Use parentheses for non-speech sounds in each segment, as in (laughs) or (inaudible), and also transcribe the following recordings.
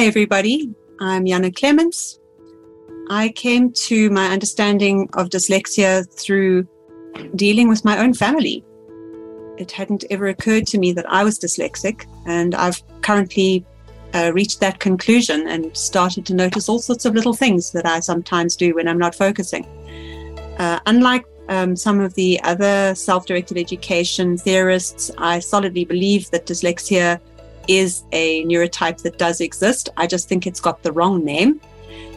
Hi, everybody. I'm Je'anna Clements. I came to my understanding of dyslexia through dealing with my own family. It hadn't ever occurred to me that I was dyslexic, and I've currently uh, reached that conclusion and started to notice all sorts of little things that I sometimes do when I'm not focusing. Uh, unlike um, some of the other self directed education theorists, I solidly believe that dyslexia is a neurotype that does exist. I just think it's got the wrong name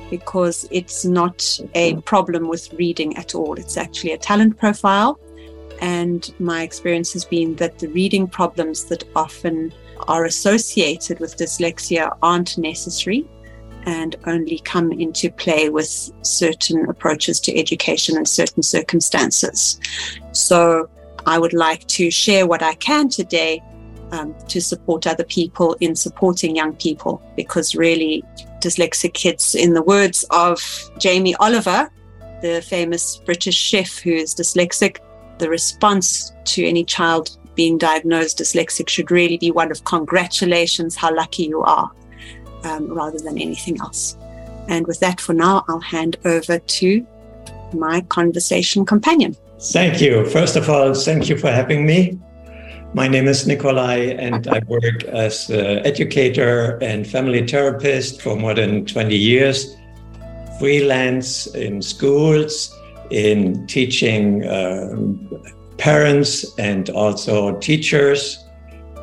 because it's not a problem with reading at all. It's actually a talent profile. And my experience has been that the reading problems that often are associated with dyslexia aren't necessary and only come into play with certain approaches to education and certain circumstances. So I would like to share what I can today um, to support other people in supporting young people because really dyslexic kids in the words of jamie oliver the famous british chef who is dyslexic the response to any child being diagnosed dyslexic should really be one of congratulations how lucky you are um, rather than anything else. And with that for now i'll hand over to my conversation companion. Thank you. First of all thank you for having me my name is Nicolay, and I work as an educator and family therapist for more than 20 years. Freelance in schools, in teaching um, parents and also teachers,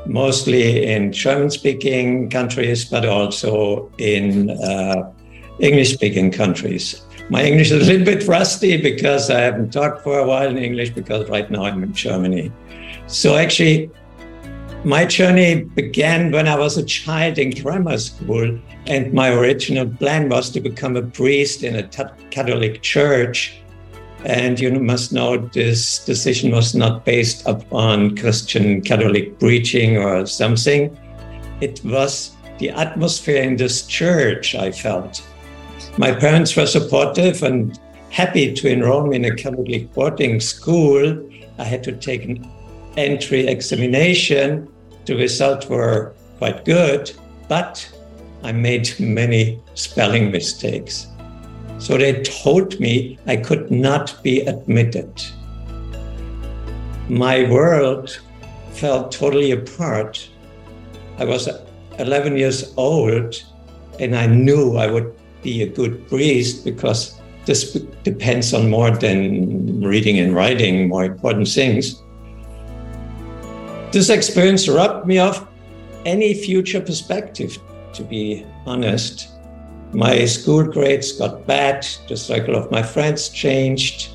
mostly in German speaking countries, but also in uh, English speaking countries. My English is a little bit rusty because I haven't talked for a while in English because right now I'm in Germany. So actually, my journey began when I was a child in grammar school, and my original plan was to become a priest in a Catholic church. And you must know this decision was not based upon Christian Catholic preaching or something. It was the atmosphere in this church I felt. My parents were supportive and happy to enroll me in a Catholic boarding school. I had to take an entry examination, the results were quite good, but I made many spelling mistakes. So they told me I could not be admitted. My world fell totally apart. I was 11 years old and I knew I would be a good priest because this depends on more than reading and writing, more important things. This experience robbed me of any future perspective, to be honest. My school grades got bad, the circle of my friends changed,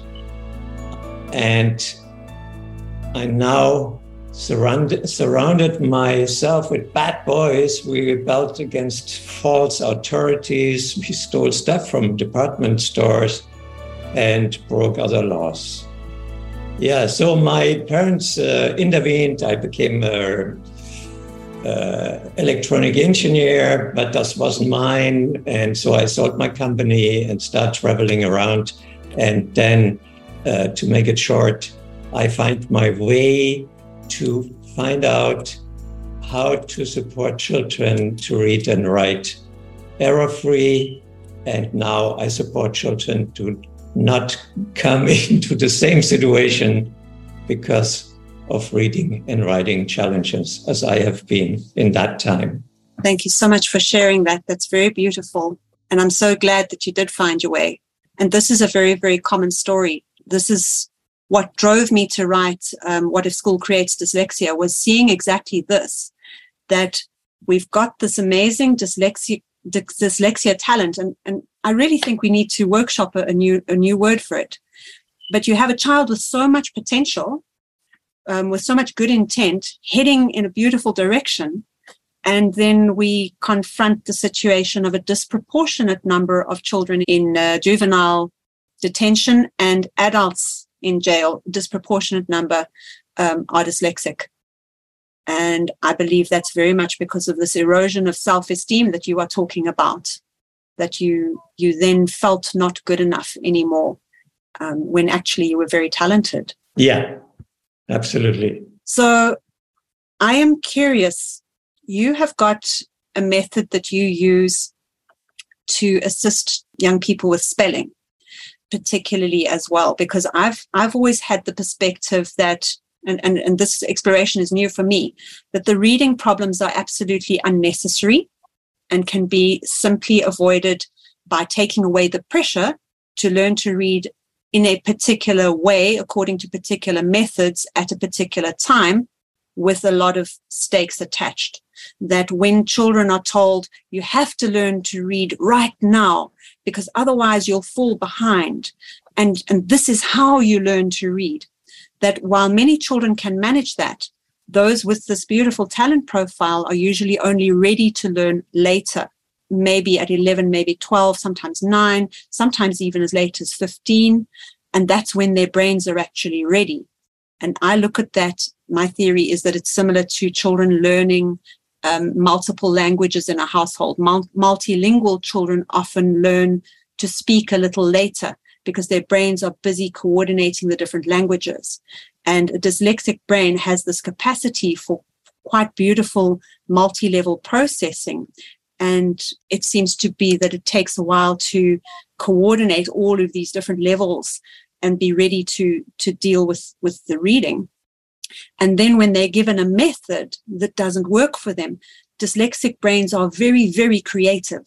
and I now surrounded, surrounded myself with bad boys. We rebelled against false authorities. We stole stuff from department stores and broke other laws. Yeah, so my parents uh, intervened. I became a uh, electronic engineer, but that wasn't mine. And so I sold my company and started traveling around. And then, uh, to make it short, I find my way to find out how to support children to read and write error free. And now I support children to not come (laughs) into the same situation because of reading and writing challenges as I have been in that time. Thank you so much for sharing that. That's very beautiful. And I'm so glad that you did find your way. And this is a very, very common story. This is what drove me to write um, What If School Creates Dyslexia was seeing exactly this that we've got this amazing dyslexia, dyslexia talent. And, and I really think we need to workshop a, a new a new word for it. But you have a child with so much potential, um, with so much good intent, heading in a beautiful direction, and then we confront the situation of a disproportionate number of children in uh, juvenile detention and adults in jail. Disproportionate number um, are dyslexic. And I believe that's very much because of this erosion of self-esteem that you are talking about, that you you then felt not good enough anymore um, when actually you were very talented. Yeah, absolutely. So I am curious. You have got a method that you use to assist young people with spelling particularly as well because i've i've always had the perspective that and, and, and this exploration is new for me, that the reading problems are absolutely unnecessary and can be simply avoided by taking away the pressure to learn to read in a particular way, according to particular methods at a particular time, with a lot of stakes attached. That when children are told, you have to learn to read right now, because otherwise you'll fall behind. And, and this is how you learn to read that while many children can manage that, those with this beautiful talent profile are usually only ready to learn later, maybe at 11, maybe 12, sometimes 9, sometimes even as late as 15. And that's when their brains are actually ready. And I look at that. My theory is that it's similar to children learning um, multiple languages in a household. Mul- multilingual children often learn to speak a little later because their brains are busy coordinating the different languages. And a dyslexic brain has this capacity for quite beautiful multi level processing. And it seems to be that it takes a while to coordinate all of these different levels and be ready to, to deal with, with the reading. And then when they're given a method that doesn't work for them, dyslexic brains are very, very creative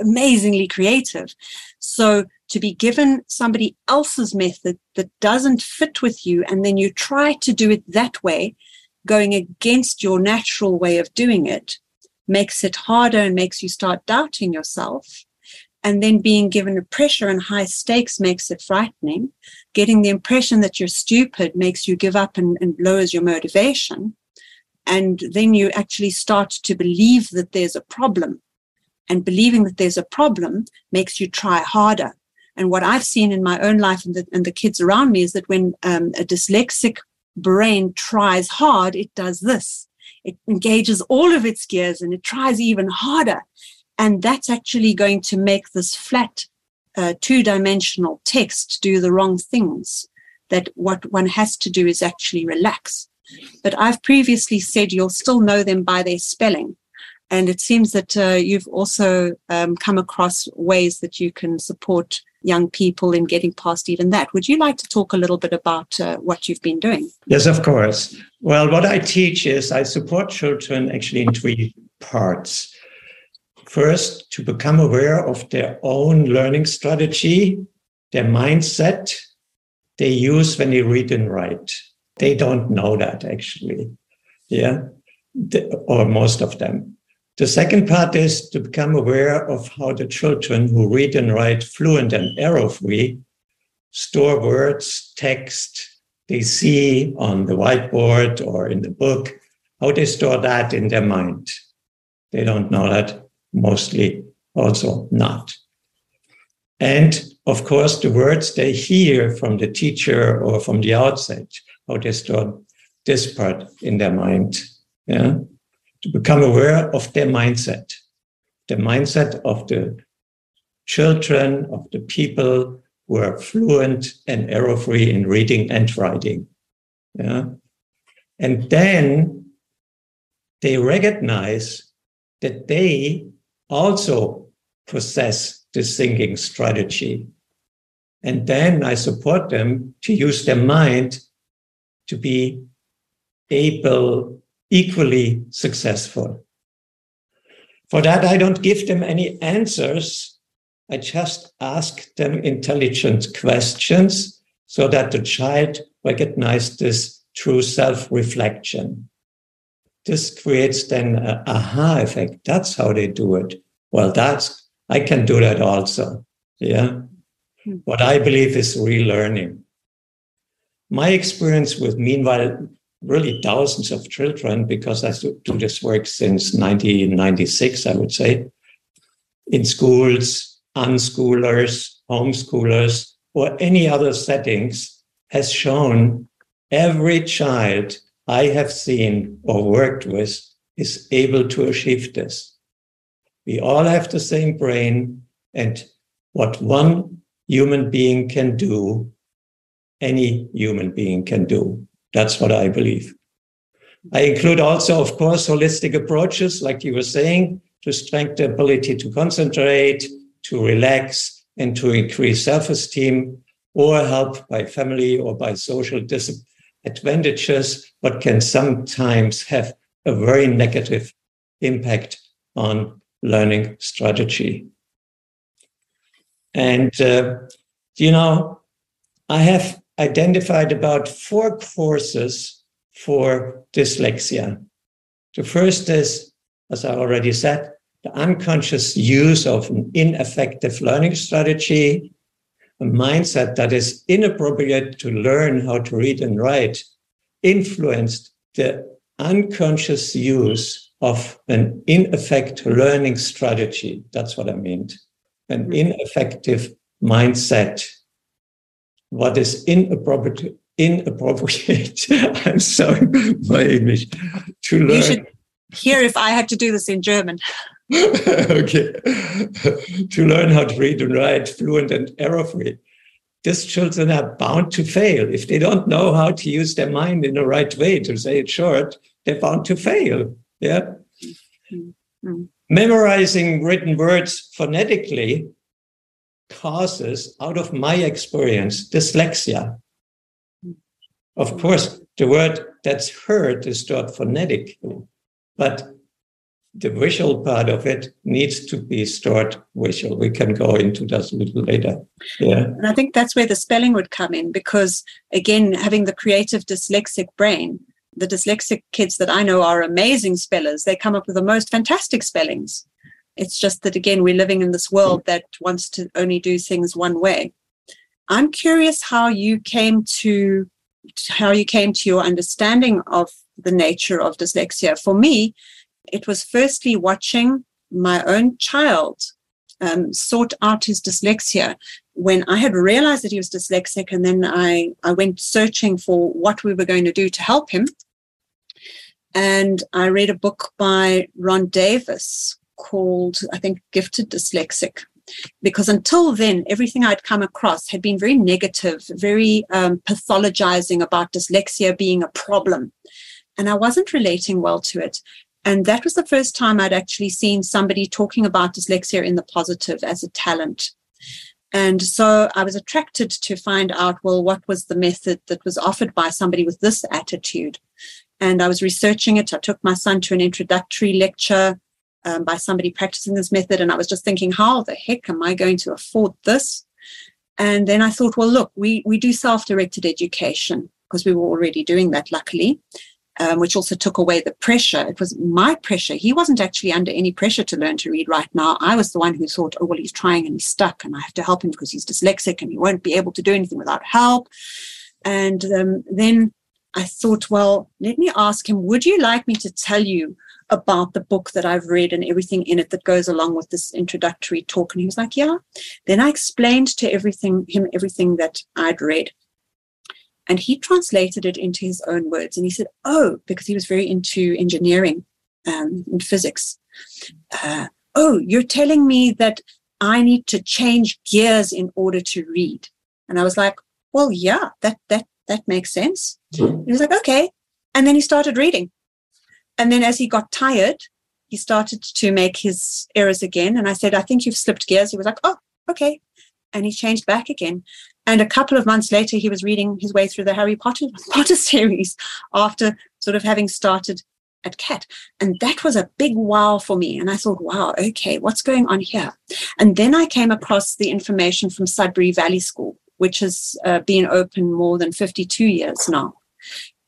amazingly creative. So to be given somebody else's method that doesn't fit with you, and then you try to do it that way, going against your natural way of doing it, makes it harder and makes you start doubting yourself. And then being given a pressure and high stakes makes it frightening. Getting the impression that you're stupid makes you give up and, and lowers your motivation. And then you actually start to believe that there's a problem and believing that there's a problem makes you try harder. And what I've seen in my own life and the, and the kids around me is that when um, a dyslexic brain tries hard, it does this. It engages all of its gears and it tries even harder. And that's actually going to make this flat, uh, two dimensional text do the wrong things. That what one has to do is actually relax. But I've previously said you'll still know them by their spelling. And it seems that uh, you've also um, come across ways that you can support young people in getting past even that. Would you like to talk a little bit about uh, what you've been doing? Yes, of course. Well, what I teach is I support children actually in three parts. First, to become aware of their own learning strategy, their mindset they use when they read and write. They don't know that actually. Yeah. or most of them. The second part is to become aware of how the children who read and write fluent and error free store words, text they see on the whiteboard or in the book, how they store that in their mind. They don't know that, mostly also not. And of course, the words they hear from the teacher or from the outside, how they store this part in their mind. Yeah to become aware of their mindset, the mindset of the children, of the people who are fluent and error free in reading and writing. Yeah. And then they recognize that they also possess this thinking strategy. And then I support them to use their mind to be able equally successful. For that, I don't give them any answers. I just ask them intelligent questions so that the child recognizes this true self reflection. This creates then a aha effect. That's how they do it. Well, that's, I can do that also. Yeah. Hmm. What I believe is relearning. My experience with, meanwhile, really thousands of children, because I do this work since 1996, I would say, in schools, unschoolers, homeschoolers, or any other settings, has shown every child I have seen or worked with is able to achieve this. We all have the same brain, and what one human being can do, any human being can do. That's what I believe. I include also, of course, holistic approaches, like you were saying, to strengthen the ability to concentrate, to relax, and to increase self esteem, or help by family or by social disadvantages, but can sometimes have a very negative impact on learning strategy. And, uh, you know, I have identified about four courses for dyslexia. The first is, as I already said, the unconscious use of an ineffective learning strategy, a mindset that is inappropriate to learn how to read and write, influenced the unconscious use of an ineffective learning strategy. That's what I meant. An hmm. ineffective mindset. What is inappropriate? Inappropriate. (laughs) I'm sorry, my English. To learn. You should hear if I had to do this in German. (laughs) okay. to learn how to read and write fluent and error free. These children are bound to fail. If they don't know how to use their mind in the right way, to say it short, they're bound to fail. Yeah. Mm. Memorizing written words phonetically causes, out of my experience, dyslexia. Of hmm. course, the word that's heard is taught phonetically, but the visual part of it needs to be stored visual. We can go into that a little later. Yeah. And I think that's where the spelling would come in because, again, having the creative dyslexic brain, the dyslexic kids that I know are amazing spellers. They come up with the most fantastic spellings. It's just that, again, we're living in this world that wants to only do things one way. I'm curious how you came to how you came to your understanding of the nature of dyslexia. For me, it was firstly watching my own child um, sort out his dyslexia when I had realized that he was dyslexic, and then I, I went searching for what we were going to do to help him. And I read a book by Ron Davis called, I think, Gifted Dyslexic. Because until then, everything I'd come across had been very negative, very um, pathologizing about dyslexia being a problem. And I wasn't relating well to it. And that was the first time I'd actually seen somebody talking about dyslexia in the positive as a talent. And so I was attracted to find out, well, what was the method that was offered by somebody with this attitude? And I was researching it. I took my son to an introductory lecture um, by somebody practicing this method. And I was just thinking, how the heck am I going to afford this? And then I thought, well, look, we, we do self directed education because we were already doing that, luckily um, which also took away the pressure. It was my pressure. He wasn't actually under any pressure to learn to read right now. I was the one who thought, oh, well, he's trying and he's stuck, and I have to help him because he's dyslexic and he won't be able to do anything without help. And um, then I thought, well, let me ask him, would you like me to tell you about the book that I've read and everything in it that goes along with this introductory talk? And he was like, yeah. Then I explained to everything him everything that I'd read. And he translated it into his own words. And he said, Oh, because he was very into engineering um, and physics. Uh, oh, you're telling me that I need to change gears in order to read. And I was like, Well, yeah, that, that, that makes sense. He was like, Okay. And then he started reading. And then as he got tired, he started to make his errors again. And I said, I think you've slipped gears. He was like, Oh, okay. And he changed back again. And a couple of months later, he was reading his way through the Harry Potter, (laughs) Potter series after sort of having started at CAT. And that was a big wow for me. And I thought, wow, okay, what's going on here? And then I came across the information from Sudbury Valley School, which has uh, been open more than 52 years now.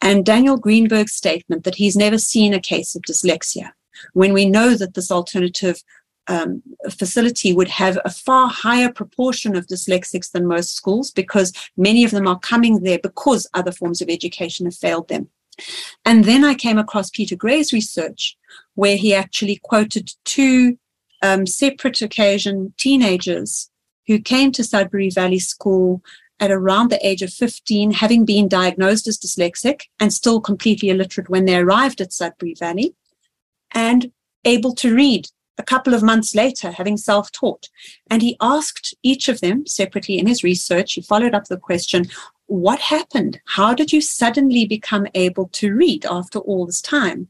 And Daniel Greenberg's statement that he's never seen a case of dyslexia, when we know that this alternative um, facility would have a far higher proportion of dyslexics than most schools because many of them are coming there because other forms of education have failed them. And then I came across Peter Gray's research, where he actually quoted two um, separate occasion teenagers who came to Sudbury Valley School at around the age of 15, having been diagnosed as dyslexic and still completely illiterate when they arrived at Sudbury Valley, and able to read a couple of months later, having self taught. And he asked each of them separately in his research, he followed up the question, What happened? How did you suddenly become able to read after all this time?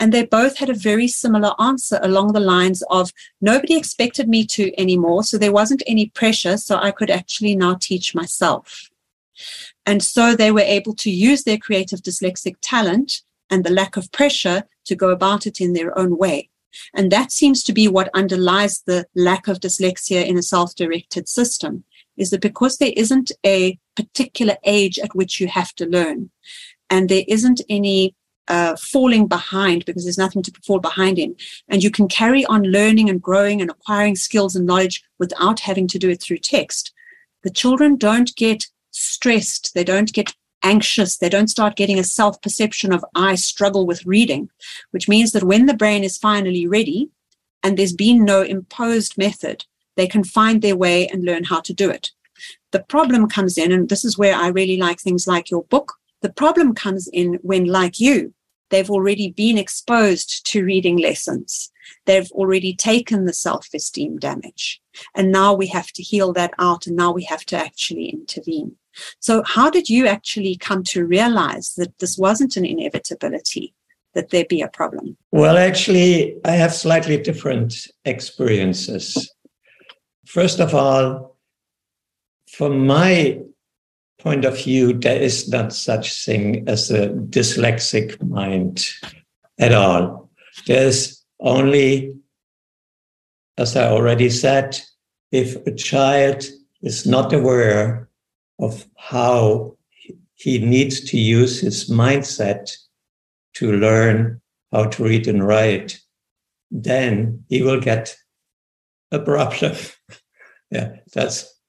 And they both had a very similar answer along the lines of nobody expected me to anymore. So there wasn't any pressure. So I could actually now teach myself. And so they were able to use their creative dyslexic talent and the lack of pressure to go about it in their own way. And that seems to be what underlies the lack of dyslexia in a self directed system is that because there isn't a particular age at which you have to learn, and there isn't any uh, falling behind because there's nothing to fall behind in. And you can carry on learning and growing and acquiring skills and knowledge without having to do it through text. The children don't get stressed, they don't get anxious, they don't start getting a self perception of I struggle with reading, which means that when the brain is finally ready and there's been no imposed method, they can find their way and learn how to do it. The problem comes in, and this is where I really like things like your book. The problem comes in when, like you, They've already been exposed to reading lessons. They've already taken the self esteem damage. And now we have to heal that out. And now we have to actually intervene. So, how did you actually come to realize that this wasn't an inevitability, that there be a problem? Well, actually, I have slightly different experiences. First of all, from my point of view, there is not such thing as a dyslexic mind at all. There's only, as I already said, if a child is not aware of how he needs to use his mindset to learn how to read and write, then he will get a problem. (laughs) yeah, that's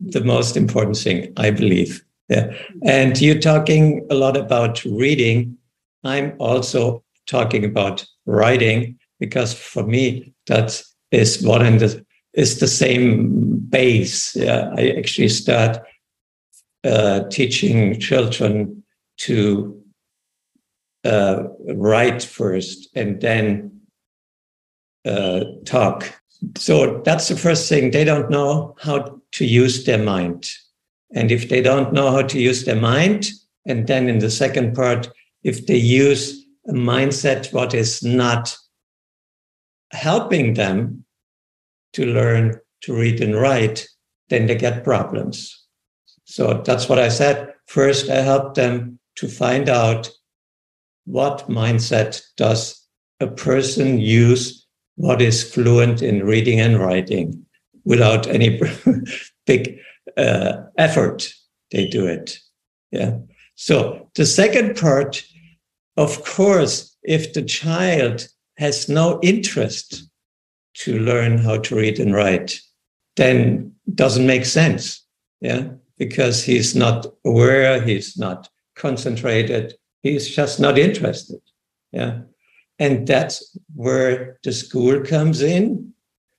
the most important thing, I believe. Yeah. And you're talking a lot about reading. I'm also talking about writing because for me that is one and the is the same base. Yeah, I actually start uh, teaching children to uh, write first and then uh, talk. So that's the first thing. They don't know how to use their mind. And if they don't know how to use their mind, and then in the second part, if they use a mindset what is not helping them to learn to read and write, then they get problems. So that's what I said. First, I help them to find out what mindset does a person use what is fluent in reading and writing without any (laughs) big uh, effort. They do it. Yeah. So the second part, of course, if the child has no interest to learn how to read and write, then doesn't make sense. Yeah. Because he's not aware, he's not concentrated, he's just not interested. Yeah. And that's where the school comes in.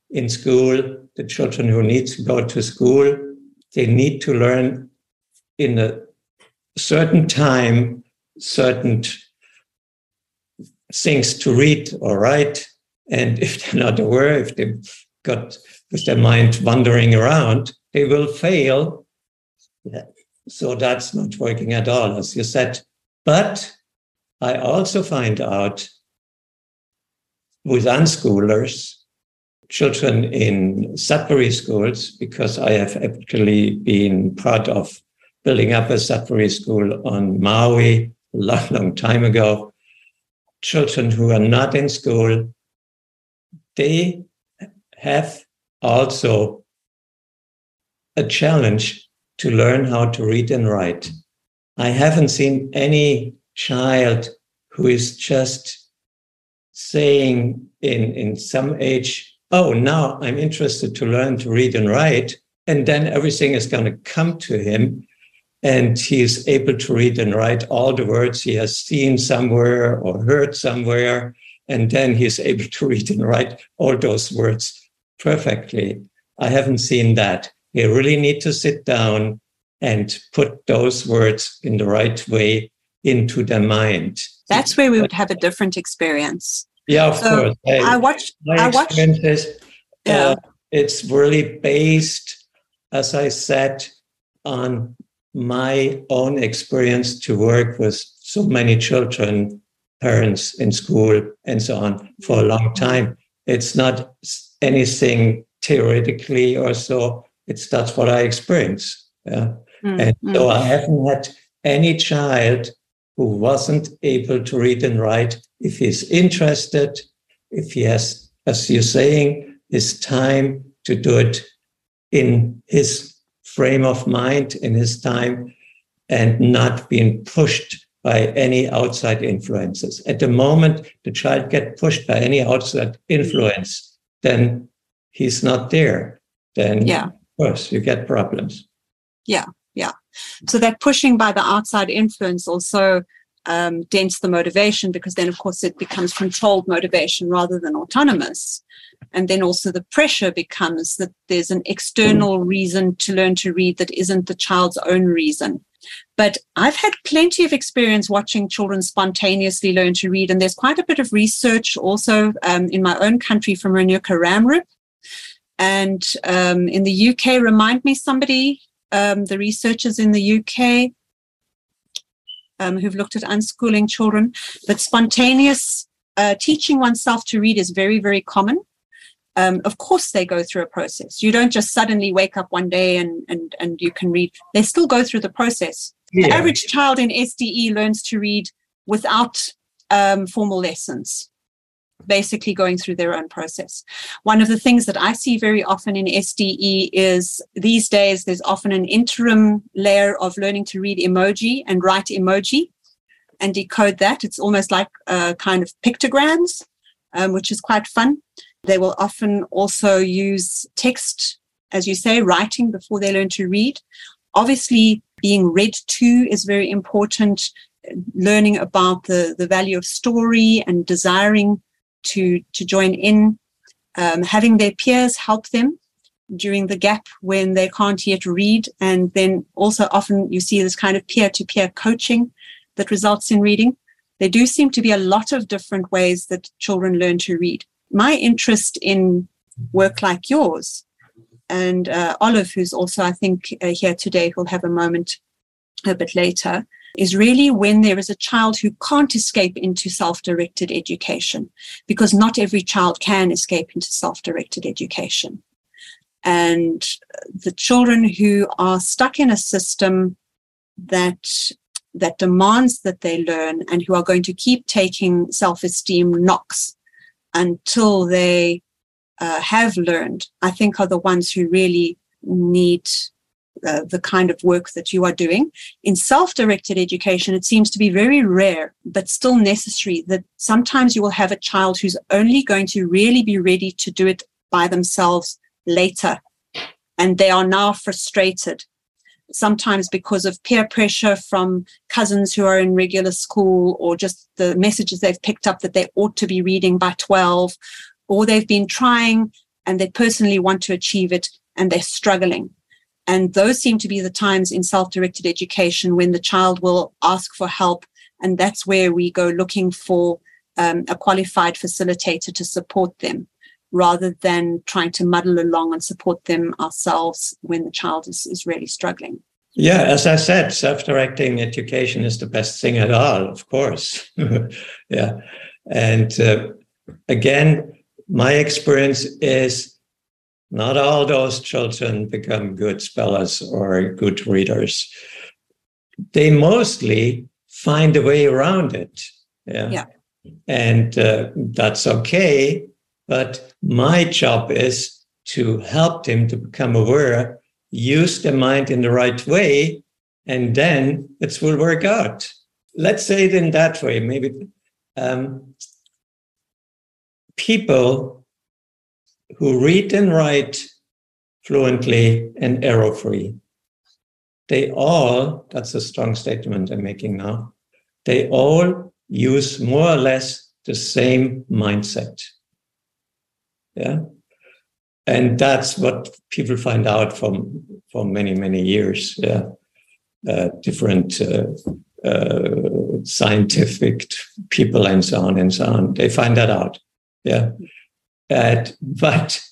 In school, the children who need to go to school, they need to learn in a certain time certain things to read or write. And if they're not aware, if they've got with their mind wandering around, they will fail. So that's not working at all, as you said. But I also find out with unschoolers children in Sudbury schools because I have actually been part of building up a Sudbury school on Maui a long, (laughs) long time ago. Children who are not in school, they have also a challenge to learn how to read and write. I haven't seen any child who is just saying in, in some age, oh, now I'm interested to learn to read and write. And then everything is going to come to him. And he's able to read and write all the words he has seen somewhere or heard somewhere. And then he's able to (laughs) read and write all those words perfectly. I haven't seen that. You really need to sit down and put those words in the right way into their mind. That's where we would have a different experience. Yeah, of so course. I, I watched. My I watched. Is, yeah. Uh, it's really based, as I said, on my own experience to work with so many children, parents in school, and so on for a long time. It's not anything theoretically or so. It's that's what I experience. Yeah. Mm, and mm. so I haven't had any child who wasn't able to read and write. If he's interested, if he has, as you're saying, his time to do it in his frame of mind, in his time, and not being pushed by any outside influences. At the moment the child get pushed by any outside influence, then he's not there. Then yeah. of course you get problems. Yeah. Yeah. So that pushing by the outside influence also um, dents the motivation because then, of course, it becomes controlled motivation rather than autonomous. And then also the pressure becomes that there's an external reason to learn to read that isn't the child's own reason. But I've had plenty of experience watching children spontaneously learn to read. And there's quite a bit of research also um, in my own country from Renuka Ramrup. And um, in the UK, remind me somebody um, the researchers in the UK um, who've looked at unschooling children. But spontaneous uh, teaching oneself to read is very, very common. Um, of course, they go through a process. You don't just suddenly wake up one day and, and, and you can read. They still go through the process. Yeah. The average child in SDE learns to read without um, formal lessons basically going through their own process. One of the things that I see very often in SDE is these days there's often an interim layer of learning to read emoji and write emoji and decode that. It's almost like a kind of pictograms, um, which is quite fun. They will often also use text, as you say, writing before they learn to read. Obviously, being read to is very important learning about the, the value of story and desiring to, to join in, um, having their peers help them during the gap when they can't yet read. And then also often you see this kind of peer to peer coaching that results in reading. There do seem to be a lot of different ways that children learn to read. My interest in work like yours and uh, Olive, who's also, I think, uh, here today, who'll have a moment a bit later, is really when there is a child who can't escape into self-directed education because not every child can escape into self-directed education. And the children who are stuck in a system that that demands that they learn and who are going to keep taking self-esteem knocks until they uh, have learned, I think are the ones who really need uh, the kind of work that you are doing. In self directed education, it seems to be very rare, but still necessary that sometimes you will have a child who's only going to really be ready to do it by themselves later. And they are now frustrated, sometimes because of peer pressure from cousins who are in regular school or just the messages they've picked up that they ought to be reading by 12, or they've been trying and they personally want to achieve it and they're struggling. And those seem to be the times in self directed education when the child will ask for help. And that's where we go looking for um, a qualified facilitator to support them rather than trying to muddle along and support them ourselves when the child is, is really struggling. Yeah, as I said, self directing education is the best thing at all, of course. (laughs) yeah. And uh, again, my experience is not all those children become good spellers or good readers. They mostly find a way around it. Yeah. yeah. And uh, that's okay. But my job is to help them to become aware, use their mind in the right way, and then it will work out. Let's say it in that way. Maybe um, people who read and write fluently and error free. They all, that's a strong statement I'm making now, they all use more or less the same mindset. Yeah. And that's what people find out from for many, many years. Yeah. Uh, different uh, uh, scientific people and so on and so on. They find that out. Yeah. But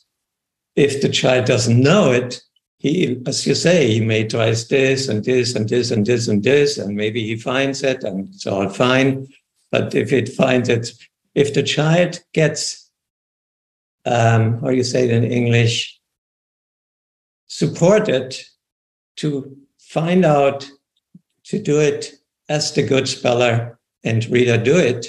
if the child doesn't know it, he, as you say, he may try this and this and this and this and this, and maybe he finds it and it's all fine. But if it finds it, if the child gets, um, how do you say it in English, supported to find out to do it as the good speller and reader do it,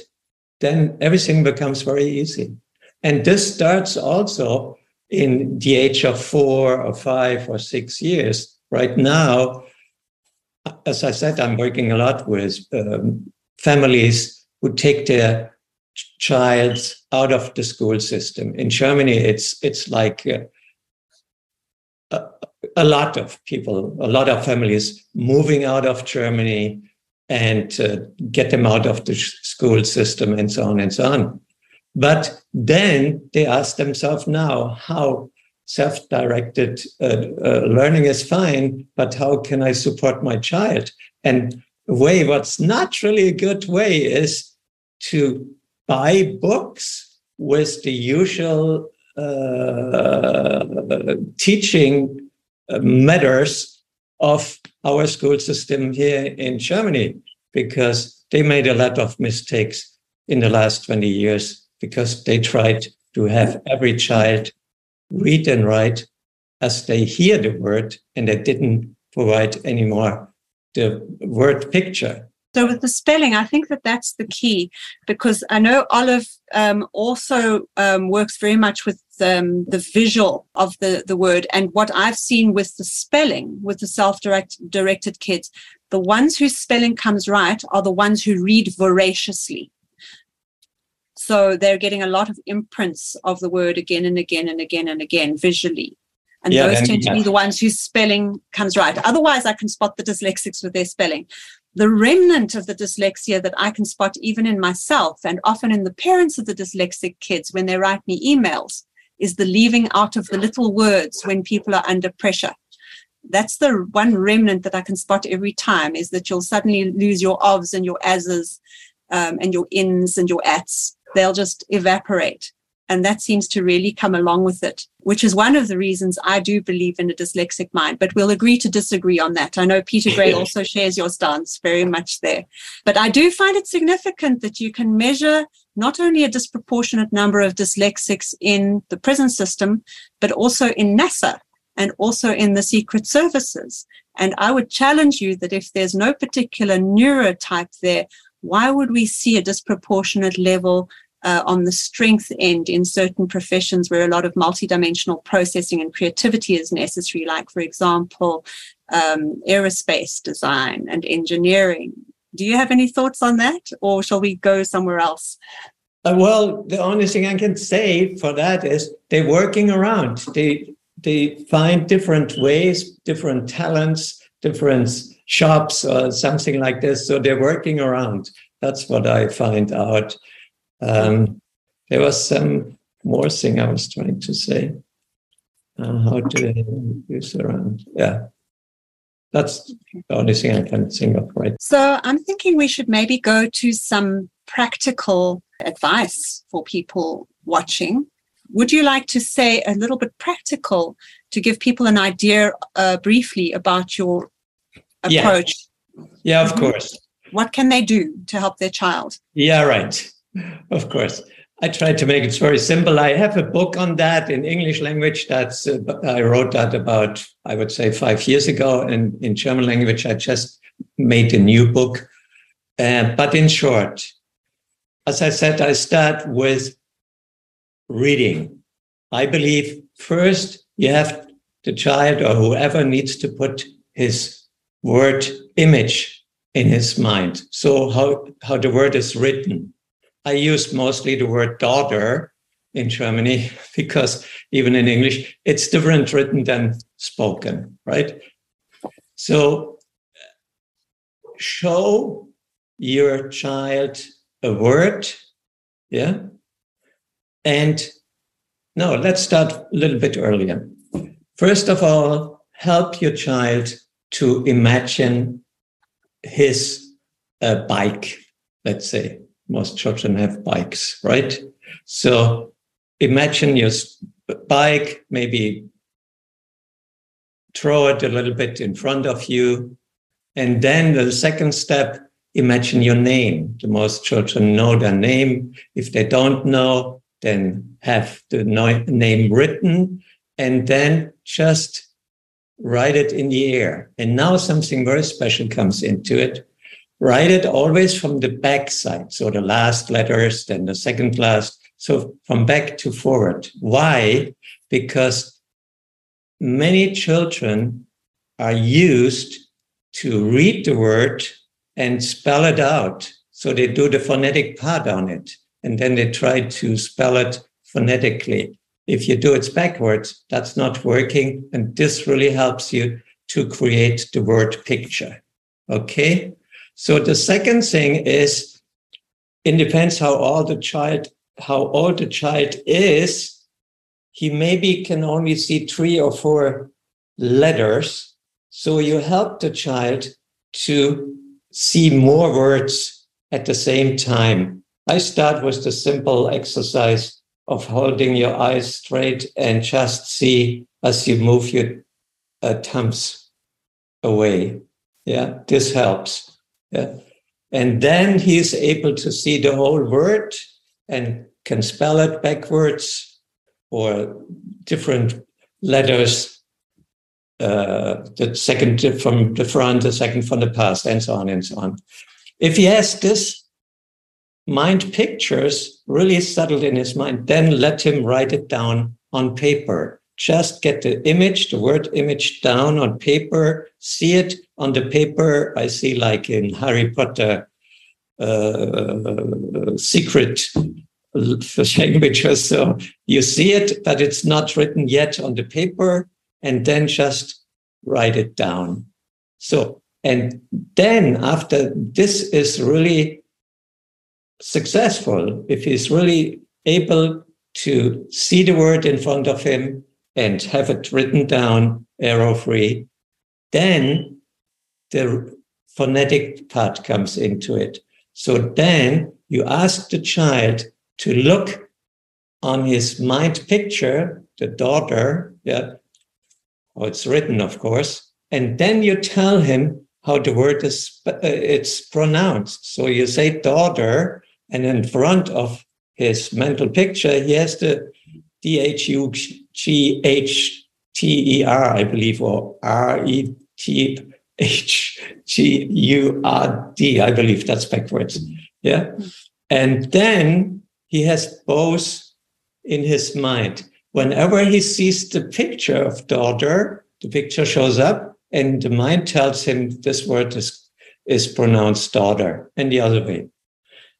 then everything becomes very easy. And this starts also in the age of four or five or six years. Right now, as I said, I'm working a lot with um, families who take their child out of the school system. In Germany, it's it's like uh, a, a, lot of people, a lot of families moving out of Germany and uh, get them out of the school system and so on and so on. But then they ask themselves now how self directed uh, uh, learning is fine, but how can I support my child? And way, what's naturally a good way is to buy books with the usual uh, teaching uh, matters of our school system here in Germany, because they made a lot of mistakes in the last 20 years because they tried to have every child read and write as they hear the word and they didn't provide anymore the word picture. So with the spelling, I think that that's the key because I know Olive um, also um, works very much with um, the visual of the, the word. And what I've seen with the spelling, with the self-directed kids, the ones whose spelling comes right are the ones who read voraciously. So they're getting a lot of imprints of the word again and again and again and again visually. And yeah, those tend to be the ones whose spelling comes right. Otherwise, I can spot the dyslexics with their spelling. The remnant of the dyslexia that I can spot even in myself and often in the parents of the dyslexic kids when they write me emails is the leaving out of the little words when people are under pressure. That's the one remnant that I can spot every time is that you'll suddenly lose your ofs and your as's um, and your ins and your ats they'll just evaporate. And that seems to really come along with it, which is one of the reasons I do believe in a dyslexic mind. But we'll agree to disagree on that. I know Peter Gray (laughs) also shares your stance very much there. But I do find it significant that you can measure not only a disproportionate number of dyslexics in the prison system, but also in NASA and also in the secret services. And I would challenge you that if there's no particular neurotype there, why would we see a disproportionate level uh, on the strength end in certain professions where a lot of multidimensional processing and creativity is necessary, like, for example, um, aerospace design and engineering. Do you have any thoughts on that, or shall we go somewhere else? Uh, well, the only thing I can say for that is they're working around. They they find different ways, different talents, different shops, or something like this. So they're working around. That's what I find out. Um, there was some more thing I was trying to say. Uh, how do I use around? Yeah. That's the only thing I can think of right. So I'm thinking we should maybe go to some practical advice for people watching. Would you like to say a little bit practical to give people an idea uh, briefly about your approach? Yeah, yeah of course. What can they do to help their child? Yeah, right (laughs) of course. I tried to make it very simple. I have a book on that in English language. That's uh, I wrote that about I would say five years ago, and in German language I just made a new book. Uh, but in short, as I said, I start with reading. I believe first you have the child or whoever needs to put his word image in his mind. So how how the word is written I use mostly the word daughter in Germany (laughs) because even in English, it's different written than spoken, right? So show your child a word, yeah? And no, let's start a little bit earlier. First of all, help your child to imagine his uh, bike, let's say. Most children have bikes, right? So imagine your bike, maybe throw it a little bit in front of you. And then the second step, imagine your name. The most children know their name. If they don't know, then have the name written and then just write it in the air. And now something very special comes into it. Write it always from the back side. So the last letters, then the second last. So from back to forward. Why? Because many children are used to read the word and spell it out. So they do the phonetic part on it. And then they try to spell it phonetically. If you do it backwards, that's not working. And this really helps you to create the word picture. Okay. So the second thing is it depends how old the child, how old the child is. He maybe can only see three or four letters. So you help the child to see more words at the same time. I start with the simple exercise of holding your eyes straight and just see as you move your uh, thumbs away. Yeah, this helps. Yeah. And then he's able to see the whole word and can spell it backwards or different letters. Uh, the second from the front, the second from the past, and so on and so on. If he has this mind pictures really settled in his mind, then let him write it down on paper. Just get the image, the word image down on paper, see it on the paper. I see, like in Harry Potter, uh, secret (laughs) languages. So you see it, but it's not written yet on the paper, and then just write it down. So, and then after this is really successful, if he's really able to see the word in front of him and have it written down arrow free, then the phonetic part comes into it. So then you ask the child to look on his mind picture, the daughter, yeah, oh, it's written, of course, and then you tell him how the word is uh, it's pronounced. So you say daughter, and in front of his mental picture, he has the D H U G H T E R, I believe, or R E T H G U R D, I believe that's backwards. Mm-hmm. Yeah. And then he has both in his mind. Whenever he sees the picture of daughter, the picture shows up and the mind tells him this word is, is pronounced daughter and the other way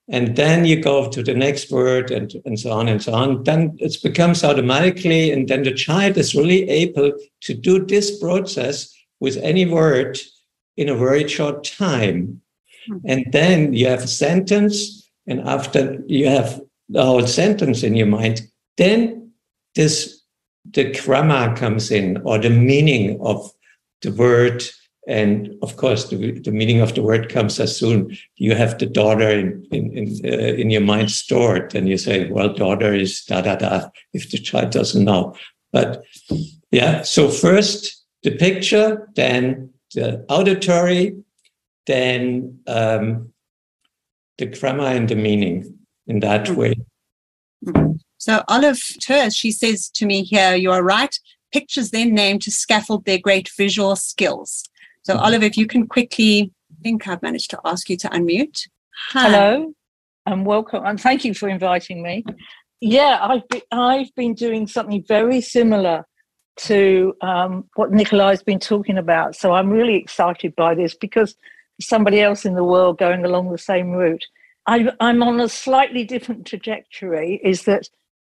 and then you go to the next word and, and so on and so on then it becomes automatically and then the child is really able to do this process with any word in a very short time hmm. and then you have a sentence and after you have the whole sentence in your mind then this the grammar comes in or the meaning of the word and of course, the, the meaning of the word comes as soon you have the daughter in in in, uh, in your mind stored, and you say, "Well, daughter is da da da." If the child doesn't know, but yeah. So first the picture, then the auditory, then um, the grammar and the meaning in that mm-hmm. way. So Olive Ters, she says to me here, you are right. Pictures then named to scaffold their great visual skills. So, mm-hmm. Oliver, if you can quickly, I think I've managed to ask you to unmute. Hi. Hello, and welcome, and thank you for inviting me. Yeah, I've been, I've been doing something very similar to um, what Nicolay's been talking about. So I'm really excited by this because somebody else in the world going along the same route. I, I'm on a slightly different trajectory. Is that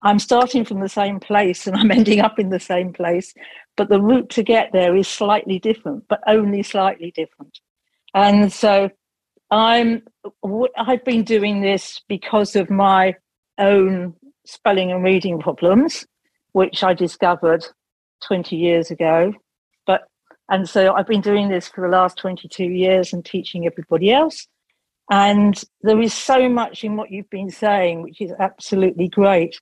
I'm starting from the same place and I'm (laughs) ending up in the same place, but the route to get there is slightly different, but only slightly different. And so I'm I've been doing this because of my own spelling and reading problems, which I discovered 20 years ago. But and so I've been doing this for the last 22 years and teaching everybody else. And there is so much in what you've been saying, which is absolutely great.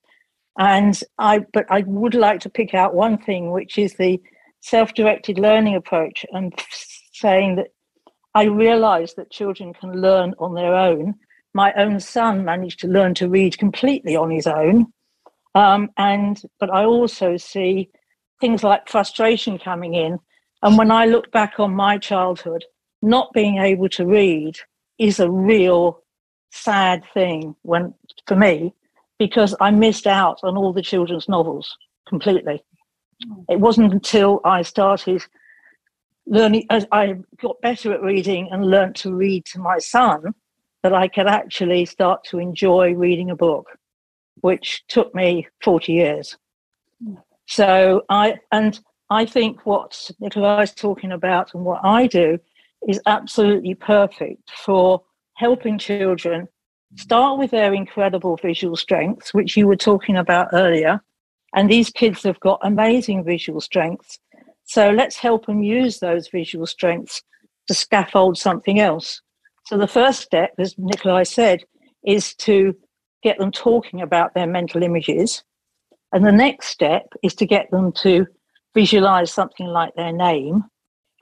And I, but I would like to pick out one thing, which is the self-directed learning approach, and saying that I realise that children can learn on their own. My own son managed to learn to read completely on his own, um, and but I also see things like frustration coming in. And when I look back on my childhood, not being able to read is a real sad thing when for me because I missed out on all the children's novels completely. It wasn't until I started learning, as I got better at reading and learnt to read to my son, that I could actually start to enjoy reading a book, which took me 40 years. So I, and I think what Nicola is talking about and what I do is absolutely perfect for helping children start with their incredible visual strengths, which you were talking about earlier. And these kids have got amazing visual strengths. So let's help them use those visual strengths to scaffold something else. So the first step, as Nicolay said, is to get them talking about their mental images. And the next step is to get them to visualize something like their name.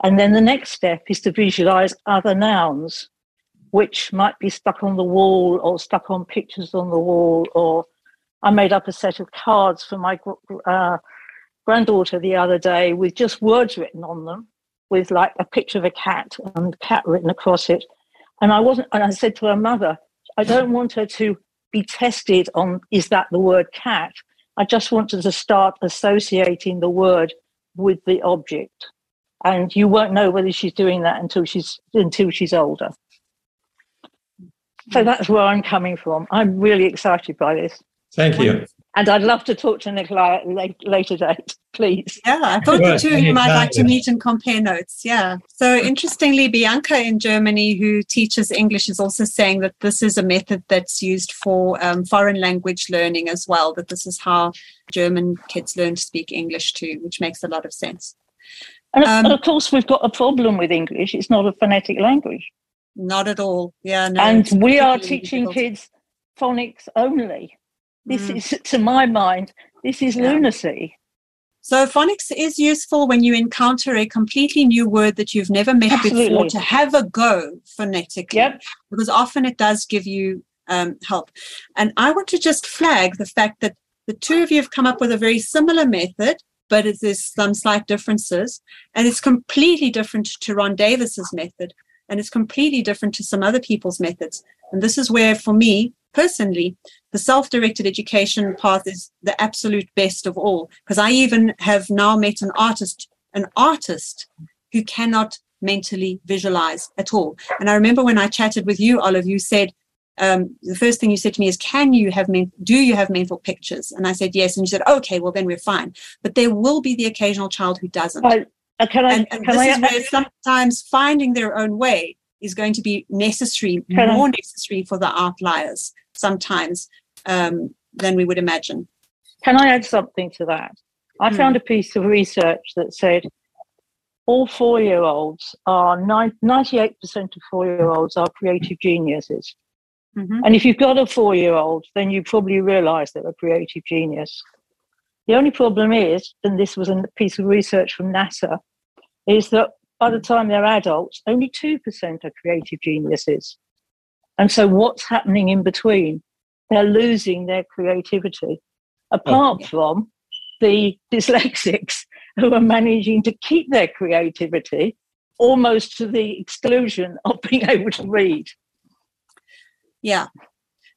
And then the next step is to visualize other nouns which might be stuck on the wall or stuck on pictures on the wall. Or I made up a set of cards for my uh, granddaughter the other day with just words written on them, with like a picture of a cat and cat written across it. And I wasn't, and I said to her mother, I don't want her to be tested on is that the word cat. I just wanted to start associating the word with the object. And you won't know whether she's doing that until she's until she's older. So mm. that's where I'm coming from. I'm really excited by this. Thank you. And I'd love to talk to Nicola at a later date, (laughs) please. Yeah, I thought the two of you might like to meet and compare notes. Yeah. So interestingly, Bianca in Germany, who teaches English, is also saying that this is a method that's used for um, foreign language learning as well, that this is how German kids learn to speak English too, which makes a lot of sense. And, um, of course, we've got a problem with English. It's not a phonetic language. Not at all. Yeah. No, and we are teaching difficult. kids phonics only. This mm. is, to my mind, this is yeah. lunacy. So phonics is useful when you encounter a completely new word that you've never met Absolutely. before to have a go phonetically. Yep. Because often it does give you um, help. And I want to just flag the fact that the two of you have come up with a very similar method, but there's some slight differences. And it's completely different to Ron Davis's method and it's completely different to some other people's methods. And this is where, for me personally, the self directed education path is the absolute best of all. Because I even have now met an artist, an artist who cannot mentally visualize at all. And I remember when I chatted with you, Olive, you said, um, the first thing you said to me is, "Can you have men- do you have mental pictures?" And I said yes, and you said, "Okay, well then we're fine." But there will be the occasional child who doesn't. Uh, can I? And, and can this I, is where sometimes finding their own way is going to be necessary, more necessary for the outliers sometimes um, than we would imagine. Can I add something to that? I hmm. found a piece of research that said all four year olds are 98% of four year olds are creative geniuses. Mm-hmm. And if you've got a four year old, then you probably realize they're a creative genius. The only problem is, and this was a piece of research from NASA, is that by the time they're adults, only 2% are creative geniuses. And so what's happening in between? They're losing their creativity, apart oh. from the (laughs) dyslexics who are managing to keep their creativity almost to the exclusion of being (laughs) able to read. Yeah.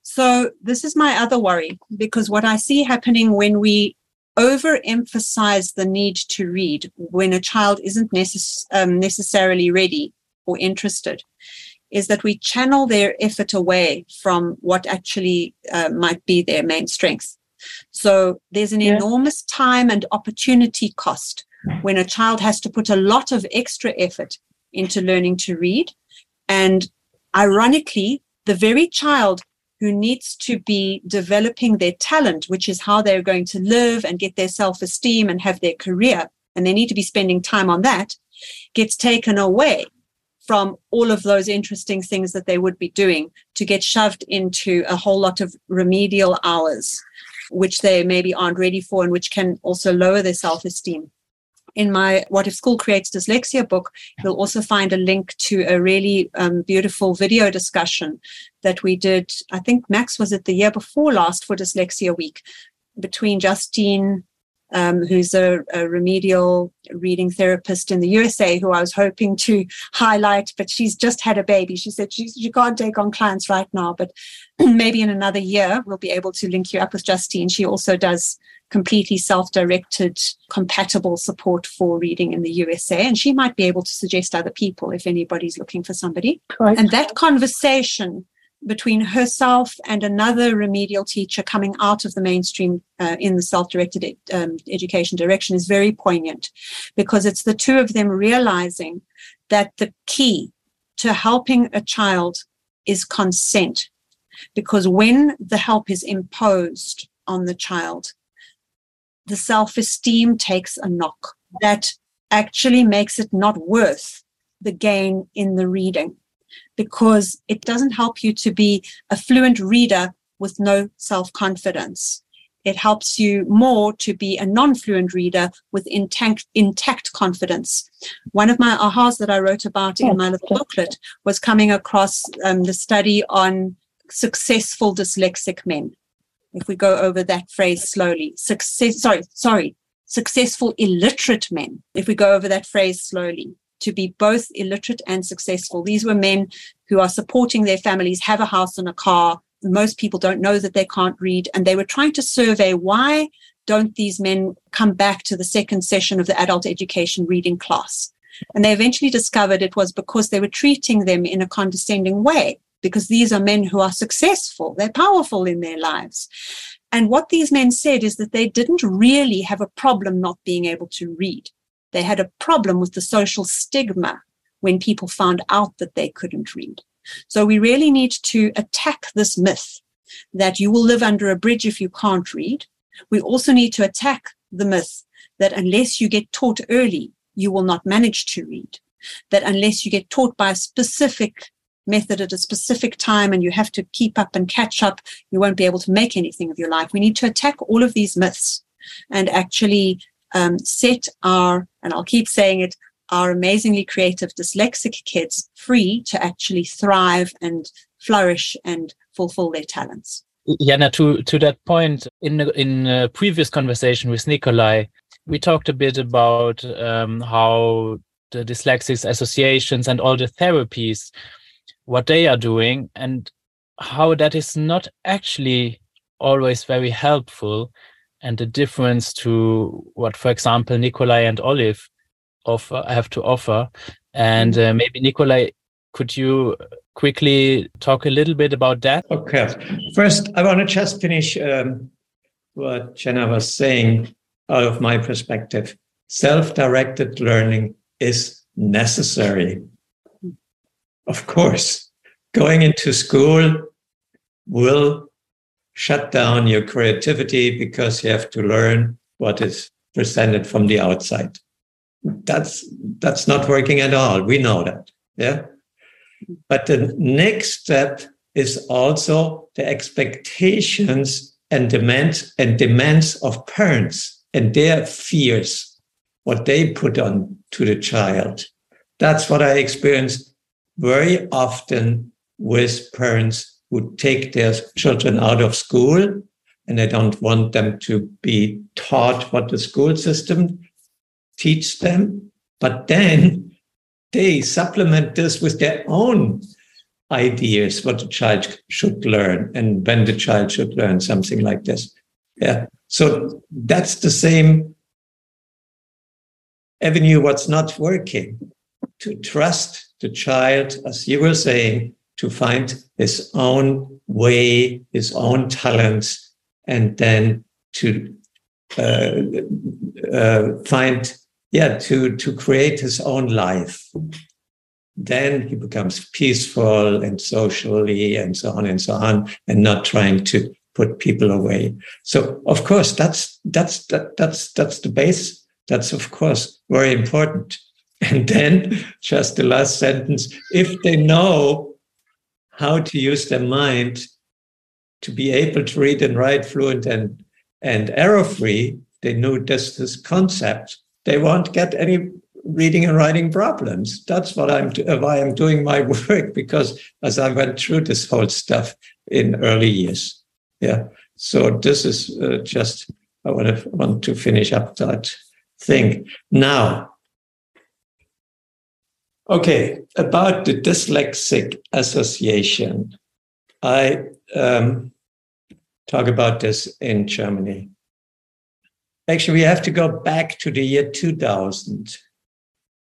So this is my other worry because what I see happening when we overemphasize the need to read when a child isn't necess- um, necessarily ready or interested is that we channel their effort away from what actually uh, might be their main strengths. So there's an Yeah. enormous time and opportunity cost when a child has to put a lot of extra effort into learning to read. And ironically, the very child who needs to be developing their talent, which is how they're going to live and get their self esteem and have their career, and they need to be spending time on that, gets taken away from all of those interesting things that they would be doing to get shoved into a whole lot of remedial hours, which they maybe aren't ready for and which can also lower their self esteem. In my What If School Creates Dyslexia book, you'll also find a link to a really um, beautiful video discussion that we did. I think Max was it the year before last for Dyslexia Week between Justine, um, who's a, a remedial reading therapist in the USA, who I was hoping to highlight, but she's just had a baby. She said she, she can't take on clients right now, but (clears throat) maybe in another year we'll be able to link you up with Justine. She also does completely self-directed compatible support for reading in the USA and she might be able to suggest other people if anybody's looking for somebody Right. and that conversation between herself and another remedial teacher coming out of the mainstream uh, in the self-directed um, education direction is very poignant because it's the two of them realizing that the key to helping a child is consent. Because when the help is imposed on the child the self-esteem takes a knock that actually makes it not worth the gain in the reading because it doesn't help you to be a fluent reader with no self confidence. It helps you more to be a non fluent reader with intact, intact confidence. One of my ahas that I wrote about in my little booklet was coming across um, the study on successful dyslexic men. If we go over that phrase slowly, success, sorry, sorry, successful illiterate men. If we go over that phrase slowly, to be both illiterate and successful. These were men who are supporting their families, have a house and a car. Most people don't know that they can't read. And they were trying to survey why don't these men come back to the second session of the adult education reading class? And they eventually discovered it was because they were treating them in a condescending way, because these are men who are successful, they're powerful in their lives. And what these men said is that they didn't really have a problem not being able to read. They had a problem with the social stigma when people found out that they couldn't read. So we really need to attack this myth that you will live under a bridge if you can't read. We also need to attack the myth that unless you get taught early, you will not manage to read. That unless you get taught by a specific method at a specific time and you have to keep up and catch up, you won't be able to make anything of your life. We need to attack all of these myths and actually um, set our, and I'll keep saying it, our amazingly creative dyslexic kids free to actually thrive and flourish and fulfill their talents. Je'anna, to to that point, in in a previous conversation with Nicolay, we talked a bit about um, how the dyslexics associations and all the therapies, what they are doing, and how that is not actually always very helpful, and the difference to what, for example, Nicolay and Olive offer have to offer. And uh, maybe Nicolay, could you quickly talk a little bit about that? Okay. First, I want to just finish um, what Je'anna was saying out of my perspective. Self directed learning is necessary. Of course, going into school will shut down your creativity because you have to learn what is presented from the outside. That's that's not working at all. We know that. Yeah. But the next step is also the expectations and demands and demands of parents and their fears, what they put on to the child. That's what I experience very often with parents who take their children out of school and they don't want them to be taught what the school system teach them. But then they supplement this with their own ideas what the child should learn and when the child should learn something like this. Yeah. So that's the same avenue what's not working. To trust the child, as you were saying, to find his own way, his own talents, and then to uh, uh, find, yeah, to, to create his own life. Then he becomes peaceful and socially and so on and so on, and not trying to put people away. So of course, that's that's that, that's that's the base. That's of course very important. (laughs) And then just the last sentence: if they know how to use their mind to be able to read and write fluent and and error free, they know this this concept. They won't get any reading and writing problems. That's what I'm why I'm doing my (laughs) work because as I went through this whole stuff in early years. Yeah. So this is uh, just I want to want to finish up that thing now. Okay, about the dyslexic association, I um, talk about this in Germany. Actually, we have to go back to the year 2000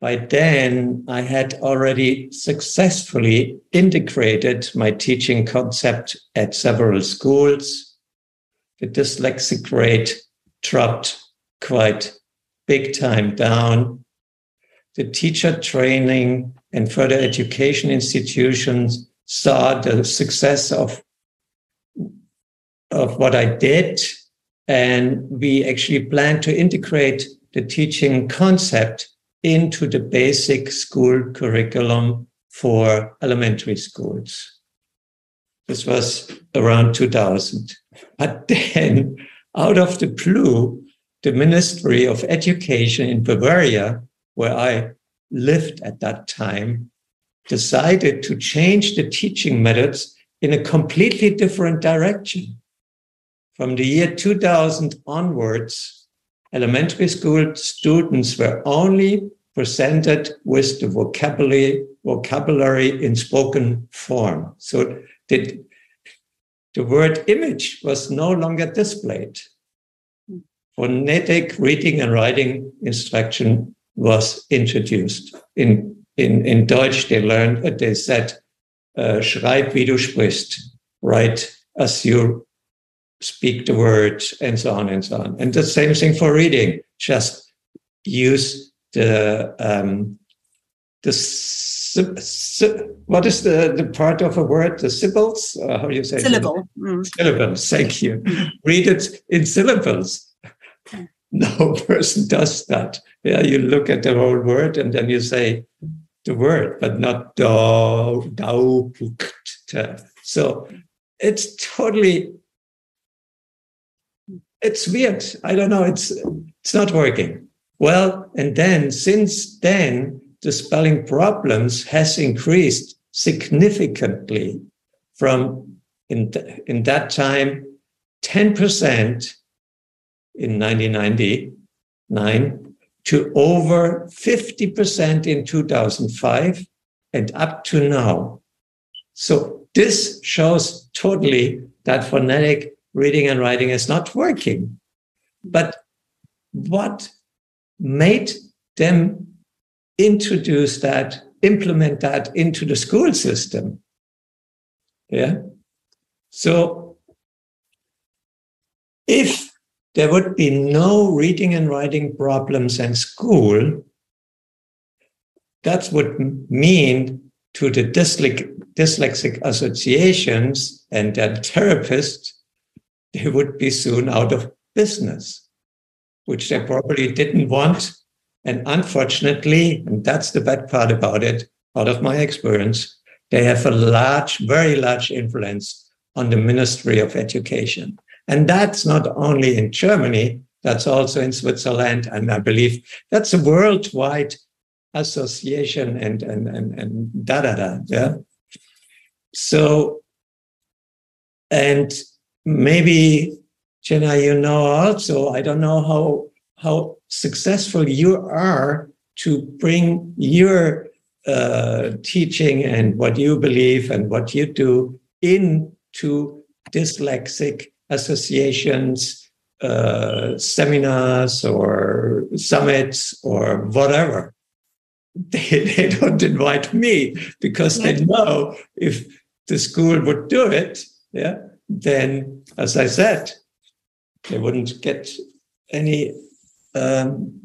by then, I had already successfully integrated my teaching concept at several schools. The dyslexic rate dropped quite big time down. The teacher training and further education institutions saw the success of, of what I did. And we actually planned to integrate the teaching concept into the basic school curriculum for elementary schools. This was around 2000. But (laughs) then, out of the blue, the Ministry of Education in Bavaria, where I lived at that time, decided to change the teaching methods in a completely different direction. From the year 2000 onwards, elementary school students were only presented with the vocabulary, vocabulary in spoken form. So the, the word image was no longer displayed. Hmm. Phonetic reading and writing instruction was introduced. In, in, in Deutsch, they learned, uh, they said, uh, schreib wie du sprichst, write as you speak the words, and so on and so on. And the same thing for reading. Just use the um, the what is the the part of a word? The syllables? Uh, how do you say? Syllable. Mm. Syllables. Thank you. Read it in syllables. No (laughs) person does that. Yeah, you look at the whole word and then you say the word, but not do, So it's totally it's weird. I don't know. It's it's not working. Well, and then since then, the spelling problems has increased significantly from in, in that time 10% in 1999 to over 50% in 2005 and up to now. So this shows totally that phonetic reading and writing is not working. But what made them introduce that, implement that into the school system? Yeah. So if there would be no reading and writing problems in school, that would mean to the dyslexic, associations and their therapists they would be soon out of business, which they probably didn't want. And unfortunately, and that's the bad part about it, out of my experience, they have a large, very large influence on the Ministry of Education. And that's not only in Germany, that's also in Switzerland. And I believe that's a worldwide association and, and, and, and da da da. Yeah. So, and maybe Je'anna, you know also, I don't know how how successful you are to bring your uh, teaching and what you believe and what you do into dyslexic associations, uh, seminars or summits or whatever. (laughs) They, they don't invite me because they know if the school would do it, yeah, then, as I said, they wouldn't get any um,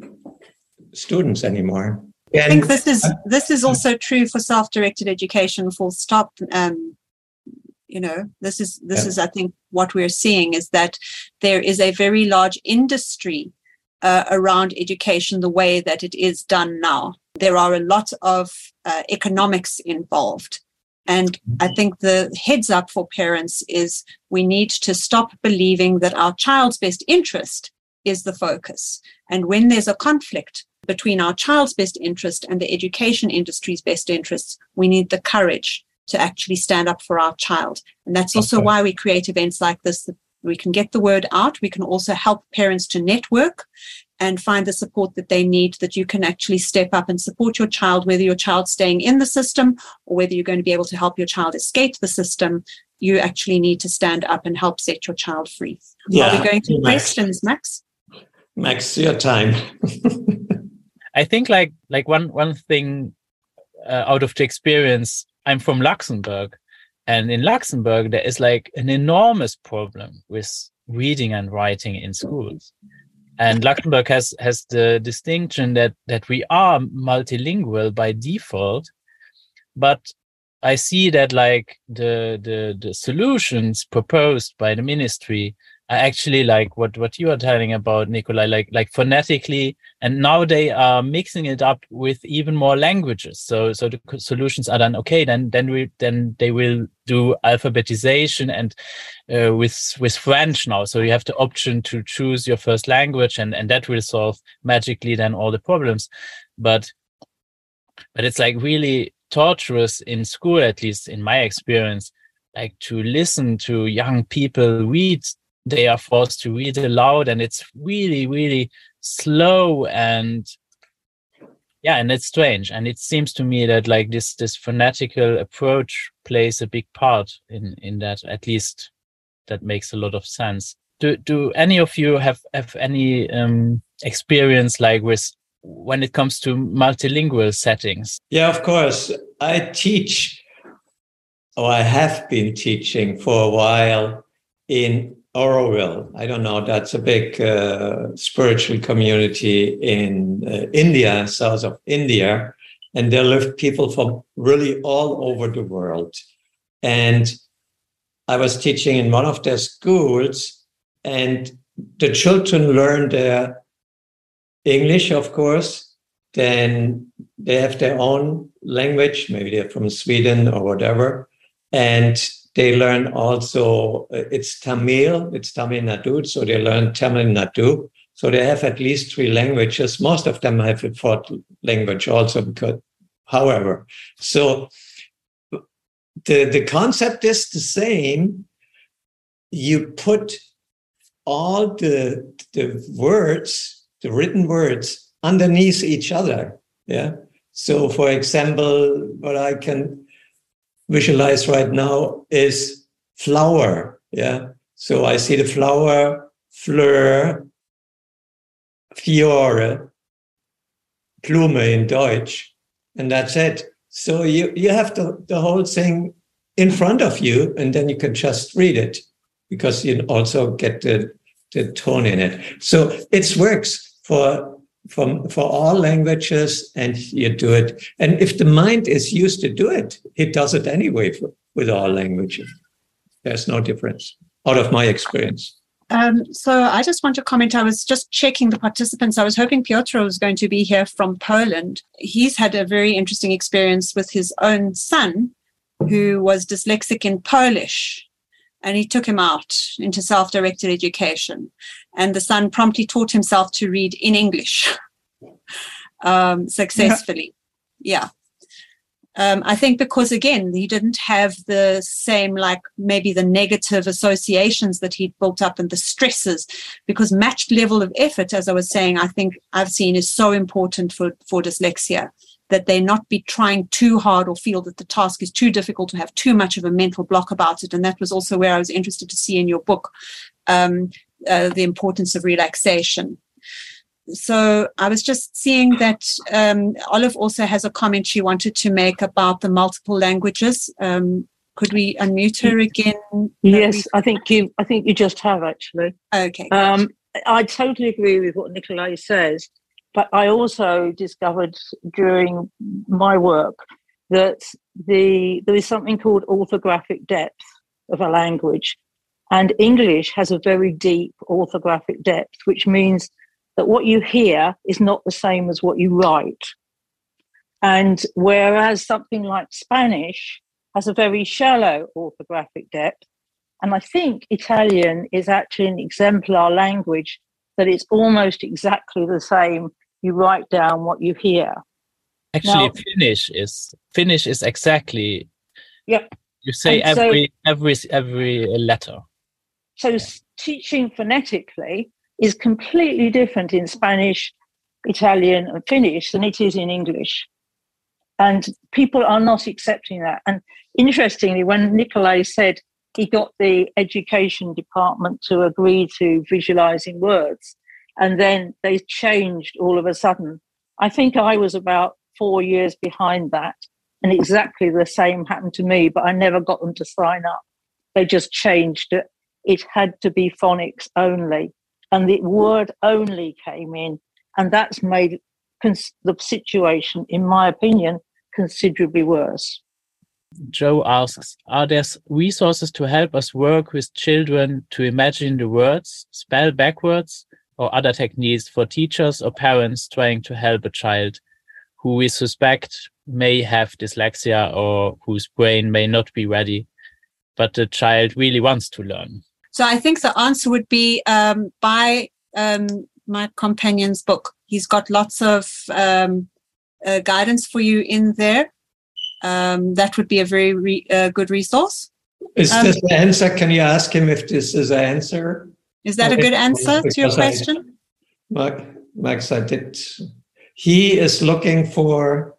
students anymore. I think this is this is also true for self-directed education. Full stop. Um, you know, this is this Yeah. is I think what we're seeing is that there is a very large industry uh, around education the way that it is done now. There are a lot of uh, economics involved. And I think the heads up for parents is we need to stop believing that our child's best interest is the focus. And when there's a conflict between our child's best interest and the education industry's best interests, we need the courage to actually stand up for our child. And that's also Okay. why we create events like this. That we can get the word out. We can also help parents to network and find the support that they need that you can actually step up and support your child, whether your child's staying in the system or whether you're going to be able to help your child escape the system. You actually need to stand up and help set your child free. Yeah. Are we going to Max. questions, Max? Max, your time. (laughs) I think like like one one thing uh, out of the experience. I'm from Luxembourg, and in Luxembourg there is like an enormous problem with reading and writing in schools. And Luxembourg has has the distinction that that we are multilingual by default, but I see that like the the the solutions proposed by the ministry are actually like what what you are telling about Nicolay like like phonetically and now they are mixing it up with even more languages. So so the solutions are done okay then then we then they will do alphabetization and uh, with with french now. So you have the option to choose your first language and and that will solve magically then all the problems. But but it's like really torturous in school at least in my experience like to listen to young people read they are forced to read aloud and it's really really slow and yeah and it's strange. And it seems to me that like this this phonetical approach plays a big part in in that at least that makes a lot of sense. Do do any of you have have any um experience like with when it comes to multilingual settings? Yeah, of course. I teach, or I have been teaching for a while in Auroville. I don't know, that's a big uh, spiritual community in uh, India, south of India. And there live people from really all over the world. And I was teaching in one of their schools, and the children learn their English, of course. Then they have their own language, maybe they're from Sweden or whatever. And they learn also, uh, it's Tamil, it's Tamil Nadu, so they learn Tamil Nadu. So they have at least three languages. Most of them have a fourth language also, because, however, so the, the concept is the same. You put all the, the words, the written words, underneath each other. Yeah. So, for example, what I can visualize right now is flower. Yeah. So I see the flower, fleur, fiore, Blume in Deutsch, and that's it. So you, you have the, the whole thing in front of you, and then you can just read it because you also get the, the tone in it. So it works for from for all languages and you do it and if the mind is used to do it it does it anyway for, with all languages there's no difference out of my experience Um, so I just want to comment. I was just checking the participants. I was hoping Piotr was going to be here from Poland. He's had a very interesting experience with his own son, who was dyslexic in Polish, and he took him out into self-directed education. And the son promptly taught himself to read in English (laughs) um, successfully. Yeah. Um, I think because again he didn't have the same like maybe the negative associations that he'd built up and the stresses because matched level of effort as I was saying I think I've seen is so important for for dyslexia that they not be trying too hard or feel that the task is too difficult to have too much of a mental block about it and that was also where I was interested to see in your book um, uh, the importance of relaxation so I was just seeing that um, Olive also has a comment she wanted to make about the multiple languages. Um, could we unmute her again? Yes, I think you. I think you just have actually. Okay. Um, I totally agree with what Nicolay says, but I also discovered during my work that the there is something called orthographic depth of a language, and English has a very deep orthographic depth, which means that what you hear is not the same as what you write. And whereas something like Spanish has a very shallow orthographic depth, and I think Italian is actually an exemplar language that it's almost exactly the same. You write down what you hear. Actually, now, Finnish is Finnish is exactly. Yeah. You say and every so, every every letter. So yeah. teaching phonetically is completely different in Spanish, Italian, and Finnish than it is in English. And people are not accepting that. And interestingly, when Nicolay said he got the education department to agree to visualizing words, and then they changed all of a sudden. I think I was about four years behind that, and exactly the same happened to me, but I never got them to sign up. They just changed it. It had to be phonics only, and the word only came in, and that's made the situation, in my opinion, considerably worse. Joe asks Are there resources to help us work with children to imagine the words, spell backwards, or other techniques for teachers or parents trying to help a child who we suspect may have dyslexia or whose brain may not be ready, but the child really wants to learn? So I think the answer would be um, by um, my companion's book. He's got lots of um, uh, guidance for you in there um, that would be a very re- uh, good resource. Is um, this the answer? Can you ask him if this is the answer? Is that a good answer to your question? I, Max, I did. He is looking for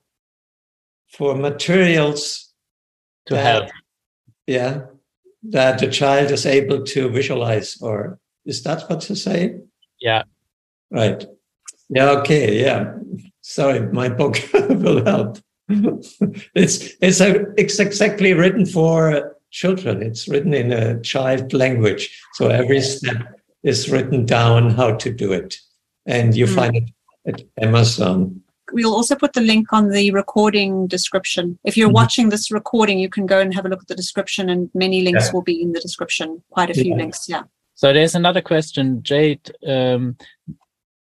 for materials to that, help. Yeah, that the child is able to visualize, or is that what to say? Yeah. Right. Yeah. Okay. Yeah. Sorry, my book (laughs) will help. (laughs) it's it's a it's exactly written for children. It's written in a child language, so every step is written down how to do it, and you mm. find it at Amazon. We'll also put the link on the recording description. If you're mm-hmm. watching this recording, you can go and have a look at the description, and many links yeah. will be in the description. Quite a few yeah. links, yeah. So there's another question, Jade. Um,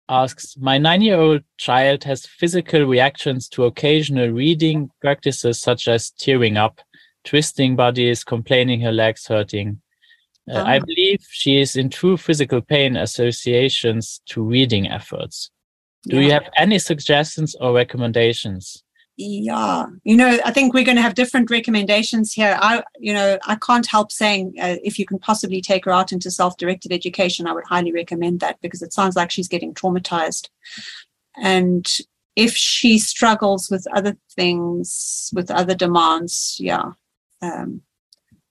asks My nine year old child has physical reactions to occasional reading practices such as tearing up, twisting bodies, complaining her legs hurting. Uh, oh. I believe she is in true physical pain associations to reading efforts. Do yeah. you have any suggestions or recommendations? yeah you know i think we're going to have different recommendations here i you know i can't help saying uh, if you can possibly take her out into self-directed education i would highly recommend that because it sounds like she's getting traumatized and if she struggles with other things with other demands yeah um,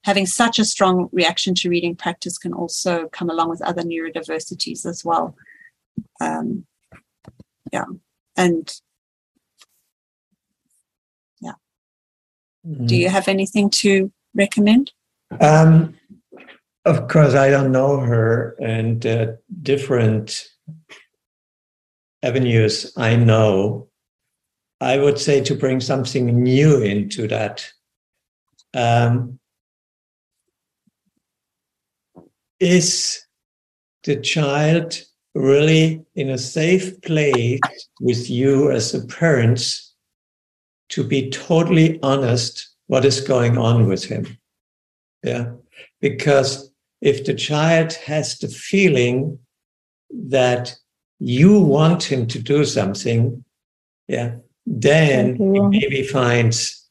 having such a strong reaction to reading practice can also come along with other neurodiversities as well um, yeah and yeah. Do you have anything to recommend? Um, of course, I don't know her, and uh, different avenues I know. I would say to bring something new into that. Um, is the child really in a safe place with you as a parent to be totally honest what is going on with him. Yeah. Because if the child has the feeling that you want him to do something, yeah, then he maybe finds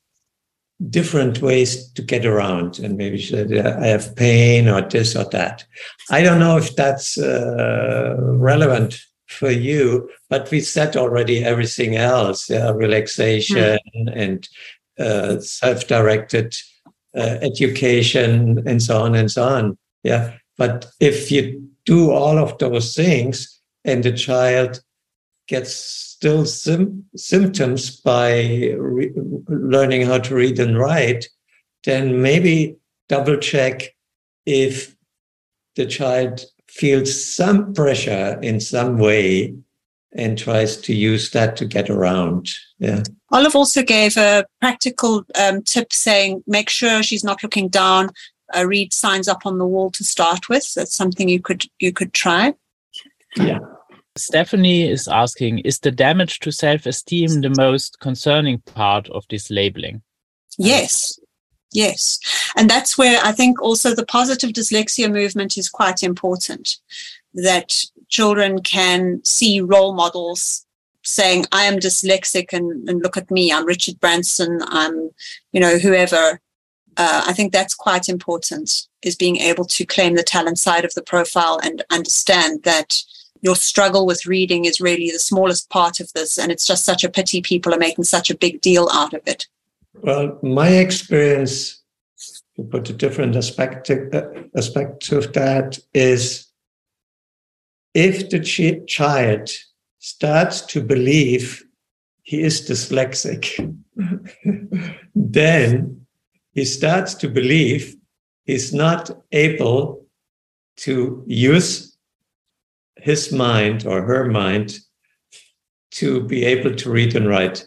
different ways to get around and maybe said i have pain or this or that i don't know if that's uh, relevant for you, but we said already everything else, yeah, relaxation mm. and uh, self-directed uh, education and so on and so on. Yeah, but if you do all of those things and the child gets still sim- symptoms by re- learning how to read and write, then maybe double check if the child feels some pressure in some way and tries to use that to get around. Yeah. Olive also gave a practical um, tip saying make sure she's not looking down. Uh, read signs up on the wall to start with. That's something you could you could try. Yeah. Stephanie is asking Is the damage to self esteem the most concerning part of this labeling? Yes. Yes. And that's where I think also the positive dyslexia movement is quite important that children can see role models saying, I am dyslexic and, and look at me, I'm Richard Branson, I'm, you know, whoever. Uh, I think that's quite important is being able to claim the talent side of the profile and understand that your struggle with reading is really the smallest part of this. And it's just such a pity people are making such a big deal out of it. Well, my experience, to put a different aspect, uh, aspect of that, is if the ch- child starts to believe he is dyslexic, (laughs) then he starts to believe he's not able to use his mind or her mind to be able to read and write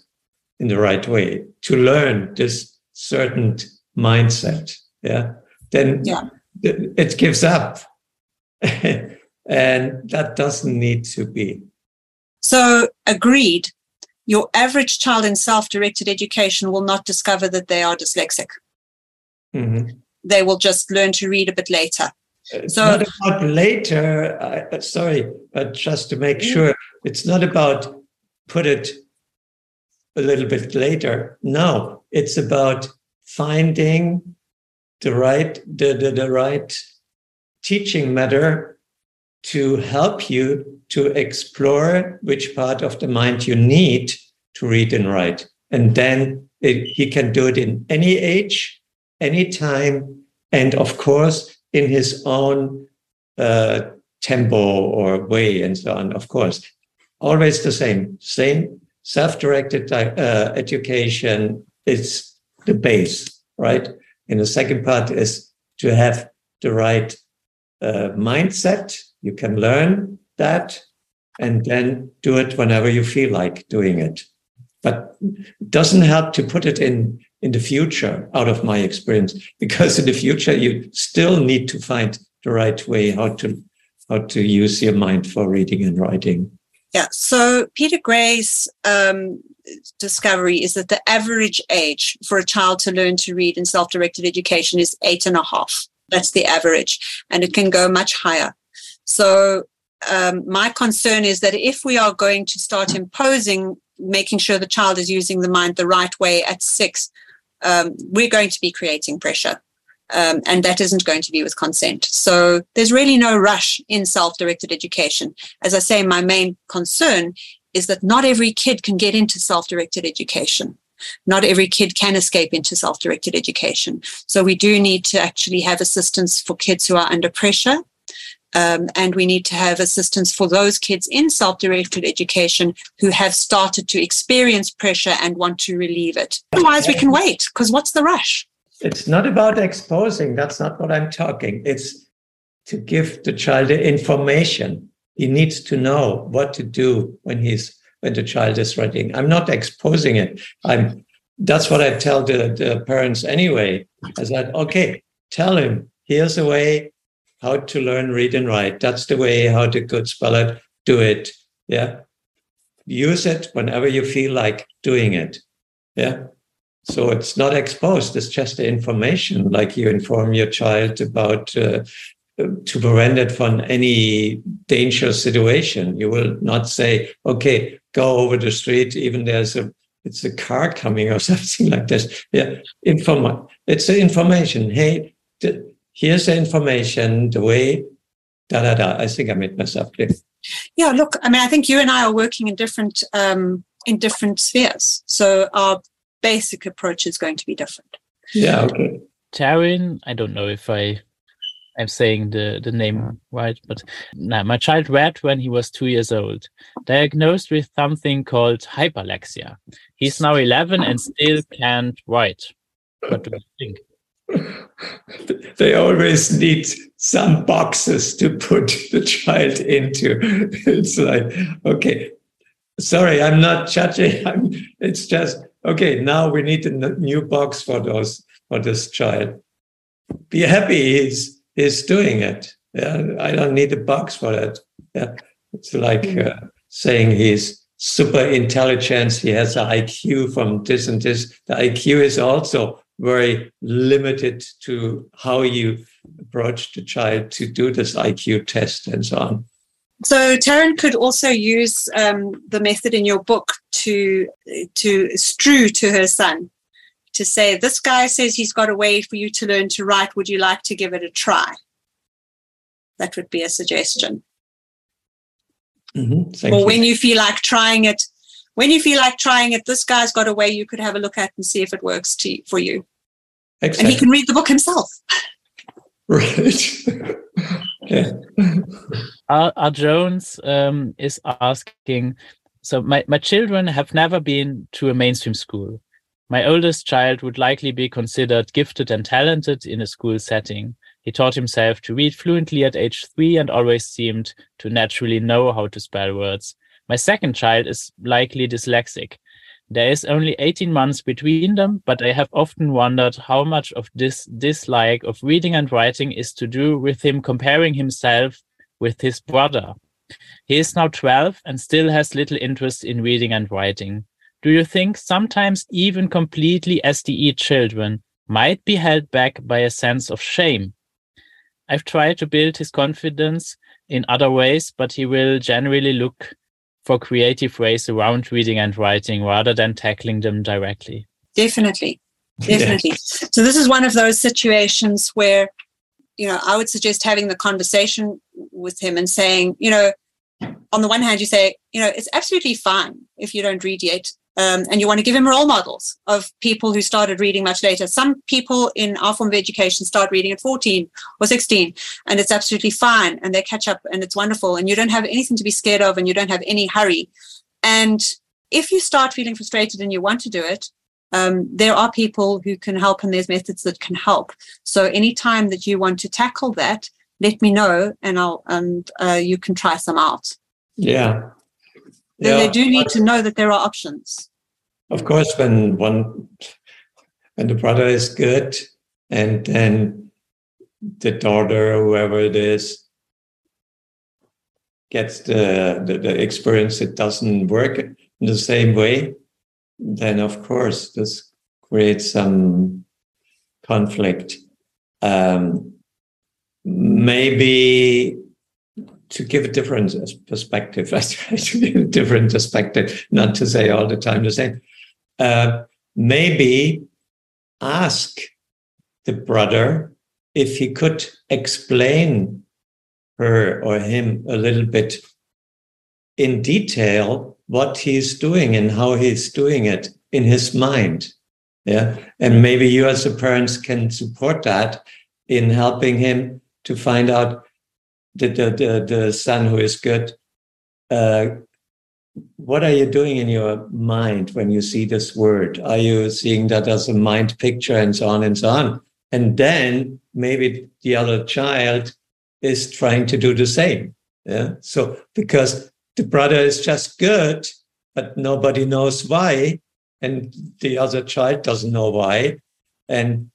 in the right way, to learn this certain mindset. Yeah. Then yeah. it gives up. (laughs) and that doesn't need to be. So, agreed. Your average child in self directed education will not discover that they are dyslexic. Mm-hmm. They will just learn to read a bit later. It's so, not about later. Uh, sorry, but just to make sure, it's not about put it a little bit later. No, it's about finding the right the, the, the right teaching matter to help you to explore which part of the mind you need to read and write. And then it, he can do it in any age, any time, and of course, in his own uh, tempo or way, and so on. Of course, always the same, same self-directed uh, education is the base, right? And the second part is to have the right uh, mindset you can learn that and then do it whenever you feel like doing it. But it doesn't help to put it in in the future out of my experience because in the future you still need to find the right way how to how to use your mind for reading and writing. Yeah. So Peter Gray's um, discovery is that the average age for a child to learn to read in self-directed education is eight and a half. That's the average, and it can go much higher. So um, my concern is that if we are going to start imposing, making sure the child is using the mind the right way at six, um, we're going to be creating pressure. Um, and that isn't going to be with consent. So there's really no rush in self directed education. As I say, my main concern is that not every kid can get into self directed education. Not every kid can escape into self directed education. So we do need to actually have assistance for kids who are under pressure um, and we need to have assistance for those kids in self directed education who have started to experience pressure and want to relieve it. Otherwise, we can wait because what's the rush? It's not about exposing. That's not what I'm talking. It's to give the child the information. He needs to know what to do when he's when the child is reading. I'm not exposing it. I'm that's what I tell the, the parents anyway. I said, okay, tell him, here's a way how to learn read and write. That's the way how to good spell it, do it. Yeah. Use it whenever you feel like doing it. Yeah. So it's not exposed. It's just the information, like you inform your child about uh, to prevent it from any dangerous situation. You will not say, okay, go over the street, even there's a it's a car coming or (laughs) something like this. Yeah. Inform it's the information. Hey, here's the information, the way, da da da. I think I made myself clear. Yeah, look, I mean, I think you and I are working in different um, in different spheres, so our basic approach is going to be different. Yeah. Okay. Taryn, I don't know if I I'm saying the, the name right, but nah, my child read when he was two years old, diagnosed with something called hyperlexia. He's now 11 and still can't write. What do you think? (laughs) they always need some boxes to put (laughs) the child into. It's like, okay, sorry, I'm not judging. (laughs) I'm, it's just, okay, now we need a new box for those, for this child. Be happy he's, he's doing it. Yeah, I don't need a box for that. Yeah, it's like mm. uh, saying he's super intelligence. He has an IQ from this and this. The IQ is also very limited to how you approach the child to do this IQ test and so on. So Taryn could also use um, the method in your book to to strew to her son to say, "This guy says he's got a way for you to learn to write. Would you like to give it a try?" That would be a suggestion. Mm-hmm. or you. when you feel like trying it, when you feel like trying it, this guy's got a way you could have a look at and see if it works to, for you. Exactly. And he can read the book himself. Right. (laughs) yeah. R. R. Jones um, is asking So, my, my children have never been to a mainstream school. My oldest child would likely be considered gifted and talented in a school setting. He taught himself to read fluently at age three and always seemed to naturally know how to spell words. My second child is likely dyslexic. There is only 18 months between them, but I have often wondered how much of this dislike of reading and writing is to do with him comparing himself with his brother. He is now 12 and still has little interest in reading and writing. Do you think sometimes even completely SDE children might be held back by a sense of shame I've tried to build his confidence in other ways, but he will generally look for creative ways around reading and writing rather than tackling them directly. Definitely. Definitely. Yeah. So this is one of those situations where, you know, I would suggest having the conversation with him and saying, you know, on the one hand, you say, you know, it's absolutely fine if you don't read yet. Um, and you want to give him role models of people who started reading much later. Some people in our form of education start reading at 14 or 16, and it's absolutely fine, and they catch up, and it's wonderful, and you don't have anything to be scared of, and you don't have any hurry. And if you start feeling frustrated and you want to do it, um, there are people who can help, and there's methods that can help. So anytime that you want to tackle that, let me know, and I'll and uh, you can try some out. Yeah, then yeah. they do need to know that there are options. Of course, when one when the brother is good and then the daughter, whoever it is, gets the, the, the experience it doesn't work in the same way, then of course this creates some conflict. Um, maybe to give a different perspective. (laughs) A different perspective, not to say all the time the same. Uh, maybe ask the brother if he could explain her or him a little bit in detail what he's doing and how he's doing it in his mind. Yeah. And maybe you as a parents can support that in helping him to find out the, the, the, the son who is good, uh, what are you doing in your mind when you see this word? Are you seeing that as a mind picture and so on and so on? And then maybe the other child is trying to do the same. Yeah. So because the brother is just good, but nobody knows why. And the other child doesn't know why. And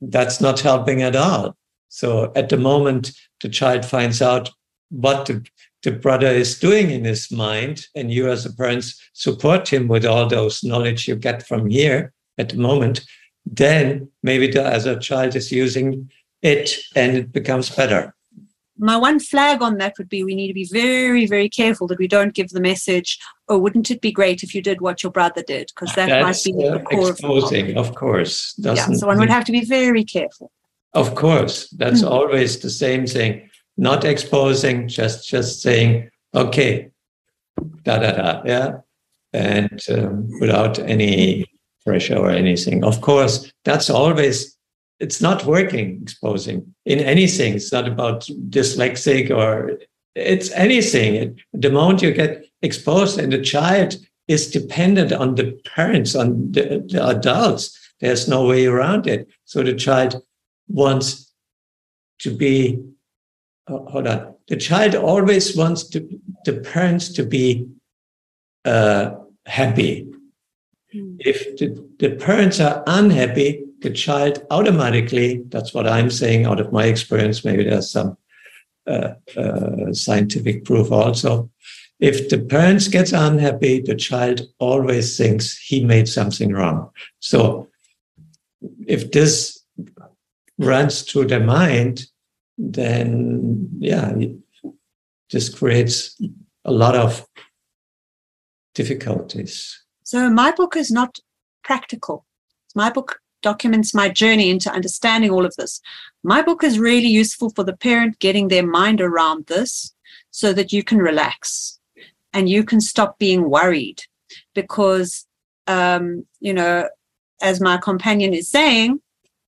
that's not helping at all. So at the moment, the child finds out what the, the brother is doing in his mind, and you as a parent support him with all those knowledge you get from here at the moment, then maybe the other child is using it and it becomes better. My one flag on that would be we need to be very, very careful that we don't give the message, oh, wouldn't it be great if you did what your brother did? Because that That's, might be uh, the core exposing, of, of course. Yeah, so one would have to be very careful. Of course, that's mm-hmm. always the same thing. Not exposing, just just saying, okay, da da da, yeah, and um, without any pressure or anything. Of course, that's always. It's not working exposing in anything. It's not about dyslexic or it's anything. The moment you get exposed and the child is dependent on the parents, on the, the adults, There's no way around it. So the child wants to be, oh, hold on, the child always wants to, the parents to be uh, happy. Mm. If the, the parents are unhappy, the child automatically, that's what I'm saying out of my experience, maybe there's some uh, uh, scientific proof also. If the parents gets unhappy, the child always thinks he made something wrong. So if this runs through the mind, then yeah, this creates a lot of difficulties. So my book is not practical. My book documents my journey into understanding all of this. My book is really useful for the parent getting their mind around this so that you can relax and you can stop being worried because, um, you know, as my companion is saying,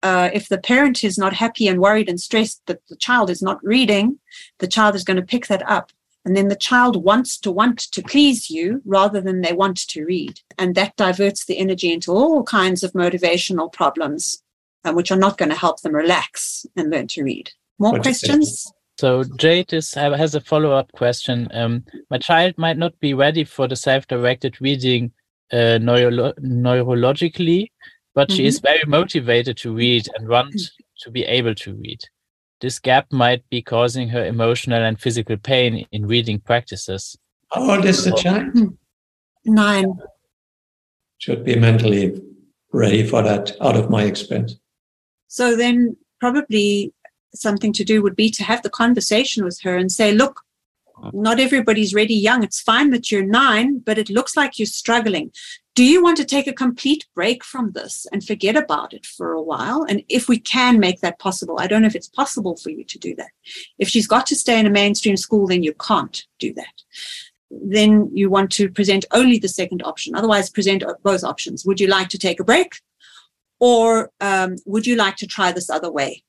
uh, if the parent is not happy and worried and stressed that the child is not reading, the child is going to pick that up. And then the child wants to want to please you rather than they want to read. And that diverts the energy into all kinds of motivational problems, um, which are not going to help them relax and learn to read. More what questions? So Jade is, has a follow-up question. Um, my child might not be ready for the self-directed reading uh, neuro neurologically, but mm -hmm. she is mm-hmm. very motivated to read and want to be able to read. This gap might be causing her emotional and physical pain in reading practices. How old is the child? Nine. Should be mentally ready for that, out of my experience. So then, probably something to do would be to have the conversation with her and say, look, not everybody's ready young. It's fine that you're nine, but it looks like you're struggling do you want to take a complete break from this and forget about it for a while? And if we can make that possible, I don't know if it's possible for you to do that. If she's got to stay in a mainstream school, then you can't do that. Then you want to present only the second option. Otherwise, present both options. Would you like to take a break? Or um, would you like to try this other way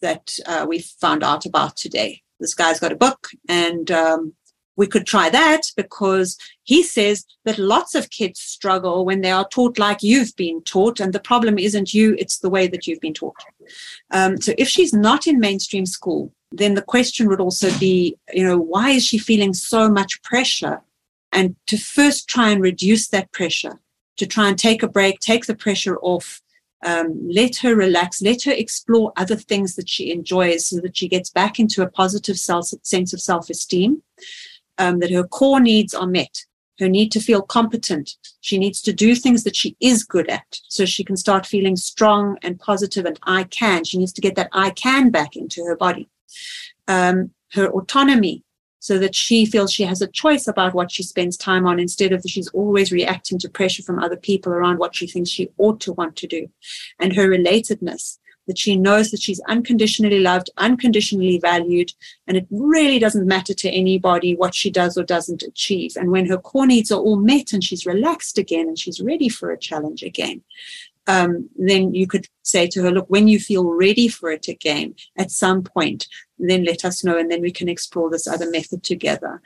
that uh, we found out about today? This guy's got a book and um, we could try that because he says that lots of kids struggle when they are taught like you've been taught, and the problem isn't you, it's the way that you've been taught. Um, so if she's not in mainstream school, then the question would also be, you know, why is she feeling so much pressure? And to first try and reduce that pressure, to try and take a break, take the pressure off, um, let her relax, let her explore other things that she enjoys so that she gets back into a positive self, sense of self esteem um, that her core needs are met. Her need to feel competent. She needs to do things that she is good at so she can start feeling strong and positive and I can. She needs to get that I can back into her body. Um, her autonomy so that she feels she has a choice about what she spends time on instead of she's always reacting to pressure from other people around what she thinks she ought to want to do. And her relatedness that she knows that she's unconditionally loved, unconditionally valued, and it really doesn't matter to anybody what she does or doesn't achieve. And when her core needs are all met and she's relaxed again and she's ready for a challenge again, um, then you could say to her, look, when you feel ready for it again at some point, then let us know and then we can explore this other method together.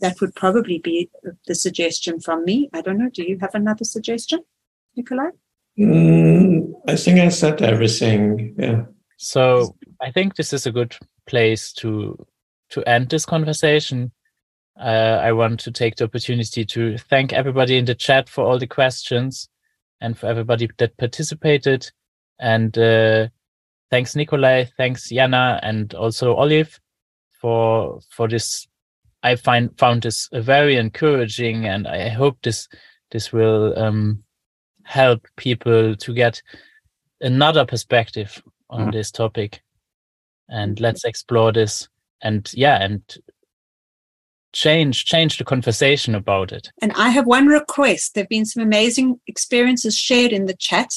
That would probably be the suggestion from me. I don't know. Do you have another suggestion, Nicolay? Mm, I think I said everything. Yeah. So I think this is a good place to to end this conversation. Uh, I want to take the opportunity to thank everybody in the chat for all the questions and for everybody that participated. And uh, thanks, Nicolay. Thanks, Jana, and also Olive for for this. I find found this very encouraging, and I hope this this will um, help people to get another perspective on mm. this topic. And let's explore this and yeah and change change the conversation about it. And i have one request. There have been some amazing experiences shared in the chat.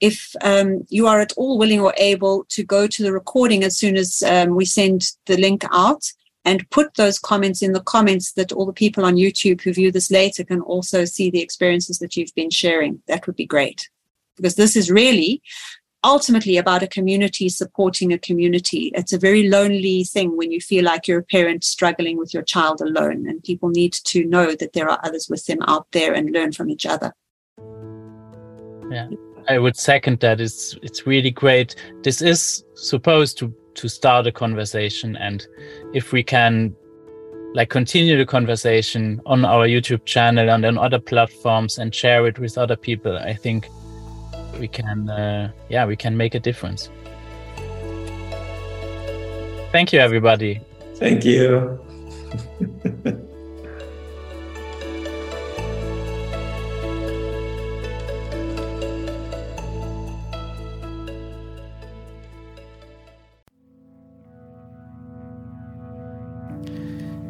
If um, you are at all willing or able to go to the recording as soon as um, we send the link out and put those comments in the comments that all the people on YouTube who view this later can also see the experiences that you've been sharing. That would be great. Because this is really ultimately about a community supporting a community. It's a very lonely thing when you feel like you're a parent struggling with your child alone, and people need to know that there are others with them out there and learn from each other. Yeah, I would second that. It's it's really great. This is supposed to to start a conversation, and if we can like continue the conversation on our YouTube channel and on other platforms and share it with other people, I think we can uh, yeah we can make a difference. Thank you, everybody. Thank you. (laughs)